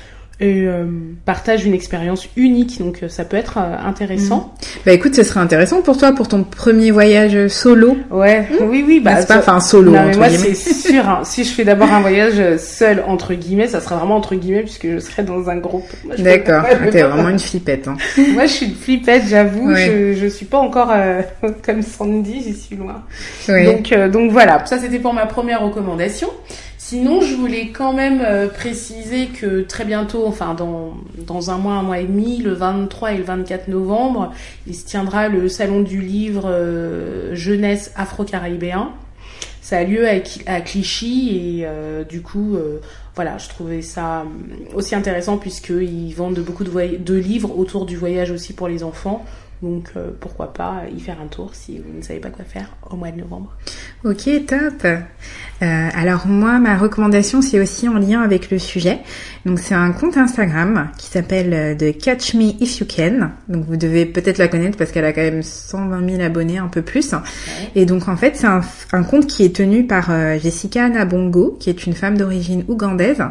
et euh, partagent une expérience unique donc euh, ça peut être euh, intéressant. Bah écoute, ce serait intéressant pour toi pour ton premier voyage solo. Ouais, oui oui bah N'est-ce pas ça- Enfin, solo. Non, mais entre moi, c'est (laughs) sûr. hein. Si je fais d'abord un voyage seul, entre guillemets, ça sera vraiment entre guillemets, puisque je serai dans un groupe. D'accord. pas- peux T'es pas- vraiment une flippette. Hein. (laughs) Moi, je suis une flippette, j'avoue. Ouais. Je, je suis pas encore euh, (laughs) comme Sandy, j'y suis loin. Donc, euh, donc voilà. Ça, c'était pour ma première recommandation. Sinon, je voulais quand même euh, préciser que très bientôt, enfin dans, un mois, un mois et demi, le 23 et le 24 novembre, il se tiendra le salon du livre euh, jeunesse afro-caribéen. Ça a lieu à, Clichy et euh, du coup, voilà, je trouvais ça aussi intéressant puisqu'ils vendent beaucoup de, de livres autour du voyage aussi pour les enfants. Donc euh, pourquoi pas y faire un tour si vous ne savez pas quoi faire au mois de novembre. Ok, top. Euh, alors moi, ma recommandation, c'est aussi en lien avec le sujet. Donc c'est un compte Instagram qui s'appelle euh, The Catch Me If You Can. Donc vous devez peut-être la connaître parce qu'elle a quand même 120 000 abonnés, un peu plus. Et donc en fait, c'est un, un compte qui est tenu par euh, Jessica Nabongo, qui est une femme d'origine ougandaise.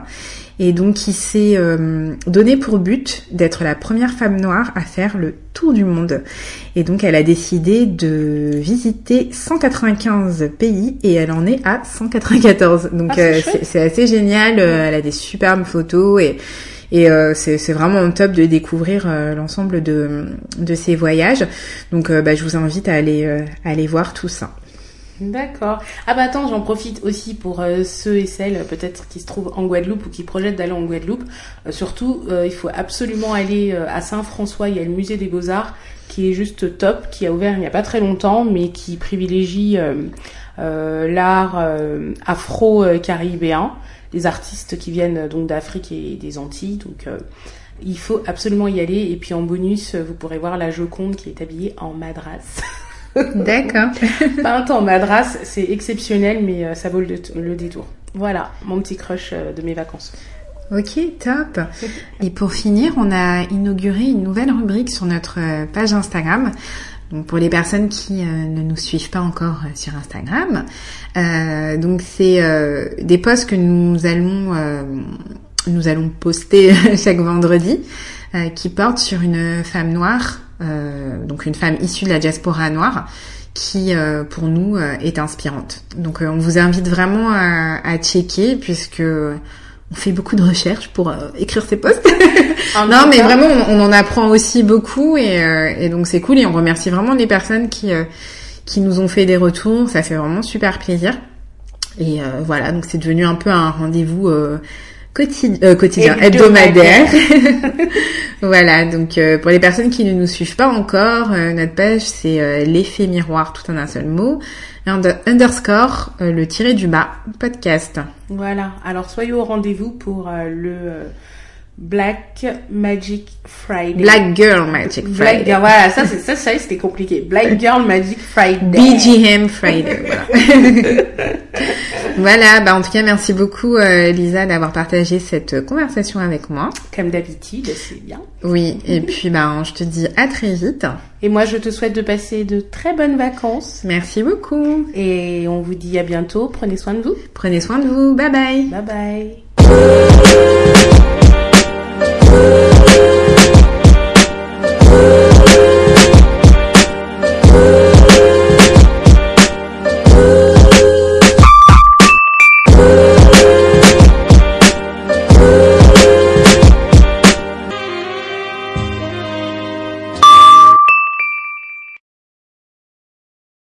Et donc qui s'est euh, donné pour but d'être la première femme noire à faire le tour du monde. Et donc elle a décidé de visiter 195 pays et elle en est à 194. Donc Ah, c'est euh, c'est assez génial. Euh, Elle a des superbes photos et et euh, c'est vraiment top de découvrir euh, l'ensemble de de ces voyages. Donc euh, bah, je vous invite à aller euh, à aller voir tout ça. D'accord. Ah bah attends, j'en profite aussi pour euh, ceux et celles peut-être qui se trouvent en Guadeloupe ou qui projettent d'aller en Guadeloupe. Euh, surtout, euh, il faut absolument aller à Saint-François. Il y a le musée des Beaux-Arts qui est juste top, qui a ouvert il n'y a pas très longtemps, mais qui privilégie l'art afro-caribéen, des artistes qui viennent donc d'Afrique et des Antilles. Donc il faut absolument y aller. Et puis en bonus, vous pourrez voir la Joconde qui est habillée en madras. (laughs) D'accord. (laughs) Peinte en madras, c'est exceptionnel, mais euh, ça vaut le, le détour. Voilà, mon petit crush euh, de mes vacances. Ok, top. Et pour finir, on a inauguré une nouvelle rubrique sur notre euh, page Instagram. Donc pour les personnes qui euh, ne nous suivent pas encore euh, sur Instagram, euh, donc c'est des posts que nous allons nous allons poster (laughs) chaque vendredi euh, qui portent sur une femme noire, euh, donc une femme issue de la diaspora noire qui euh, pour nous euh, est inspirante. Donc euh, on vous invite vraiment à, à checker puisque on fait beaucoup de recherches pour euh, écrire ces posts. (laughs) non, mais vraiment, on, on en apprend aussi beaucoup et, euh, et donc c'est cool et on remercie vraiment les personnes qui euh, qui nous ont fait des retours. Ça fait vraiment super plaisir. Et voilà, donc c'est devenu un peu un rendez-vous quotidien, quotidien hebdomadaire. (laughs) voilà, donc pour les personnes qui ne nous suivent pas encore, notre page c'est l'effet miroir tout en un seul mot underscore euh, le tiré du bas podcast. Voilà. Alors soyez au rendez-vous pour euh, le euh, Black Magic Friday. Black Girl Magic Friday. Black voilà, ça c'est ça, ça c'était compliqué. Black Girl Magic Friday. BGM Friday. Voilà. (laughs) voilà, bah en tout cas merci beaucoup Lisa d'avoir partagé cette conversation avec moi. Comme d'habitude, c'est bien. Oui, et puis bah je te dis à très vite. Et moi je te souhaite de passer de très bonnes vacances. Merci beaucoup. Et on vous dit à bientôt. Prenez soin de vous. Prenez soin de vous. Bye bye. Bye bye.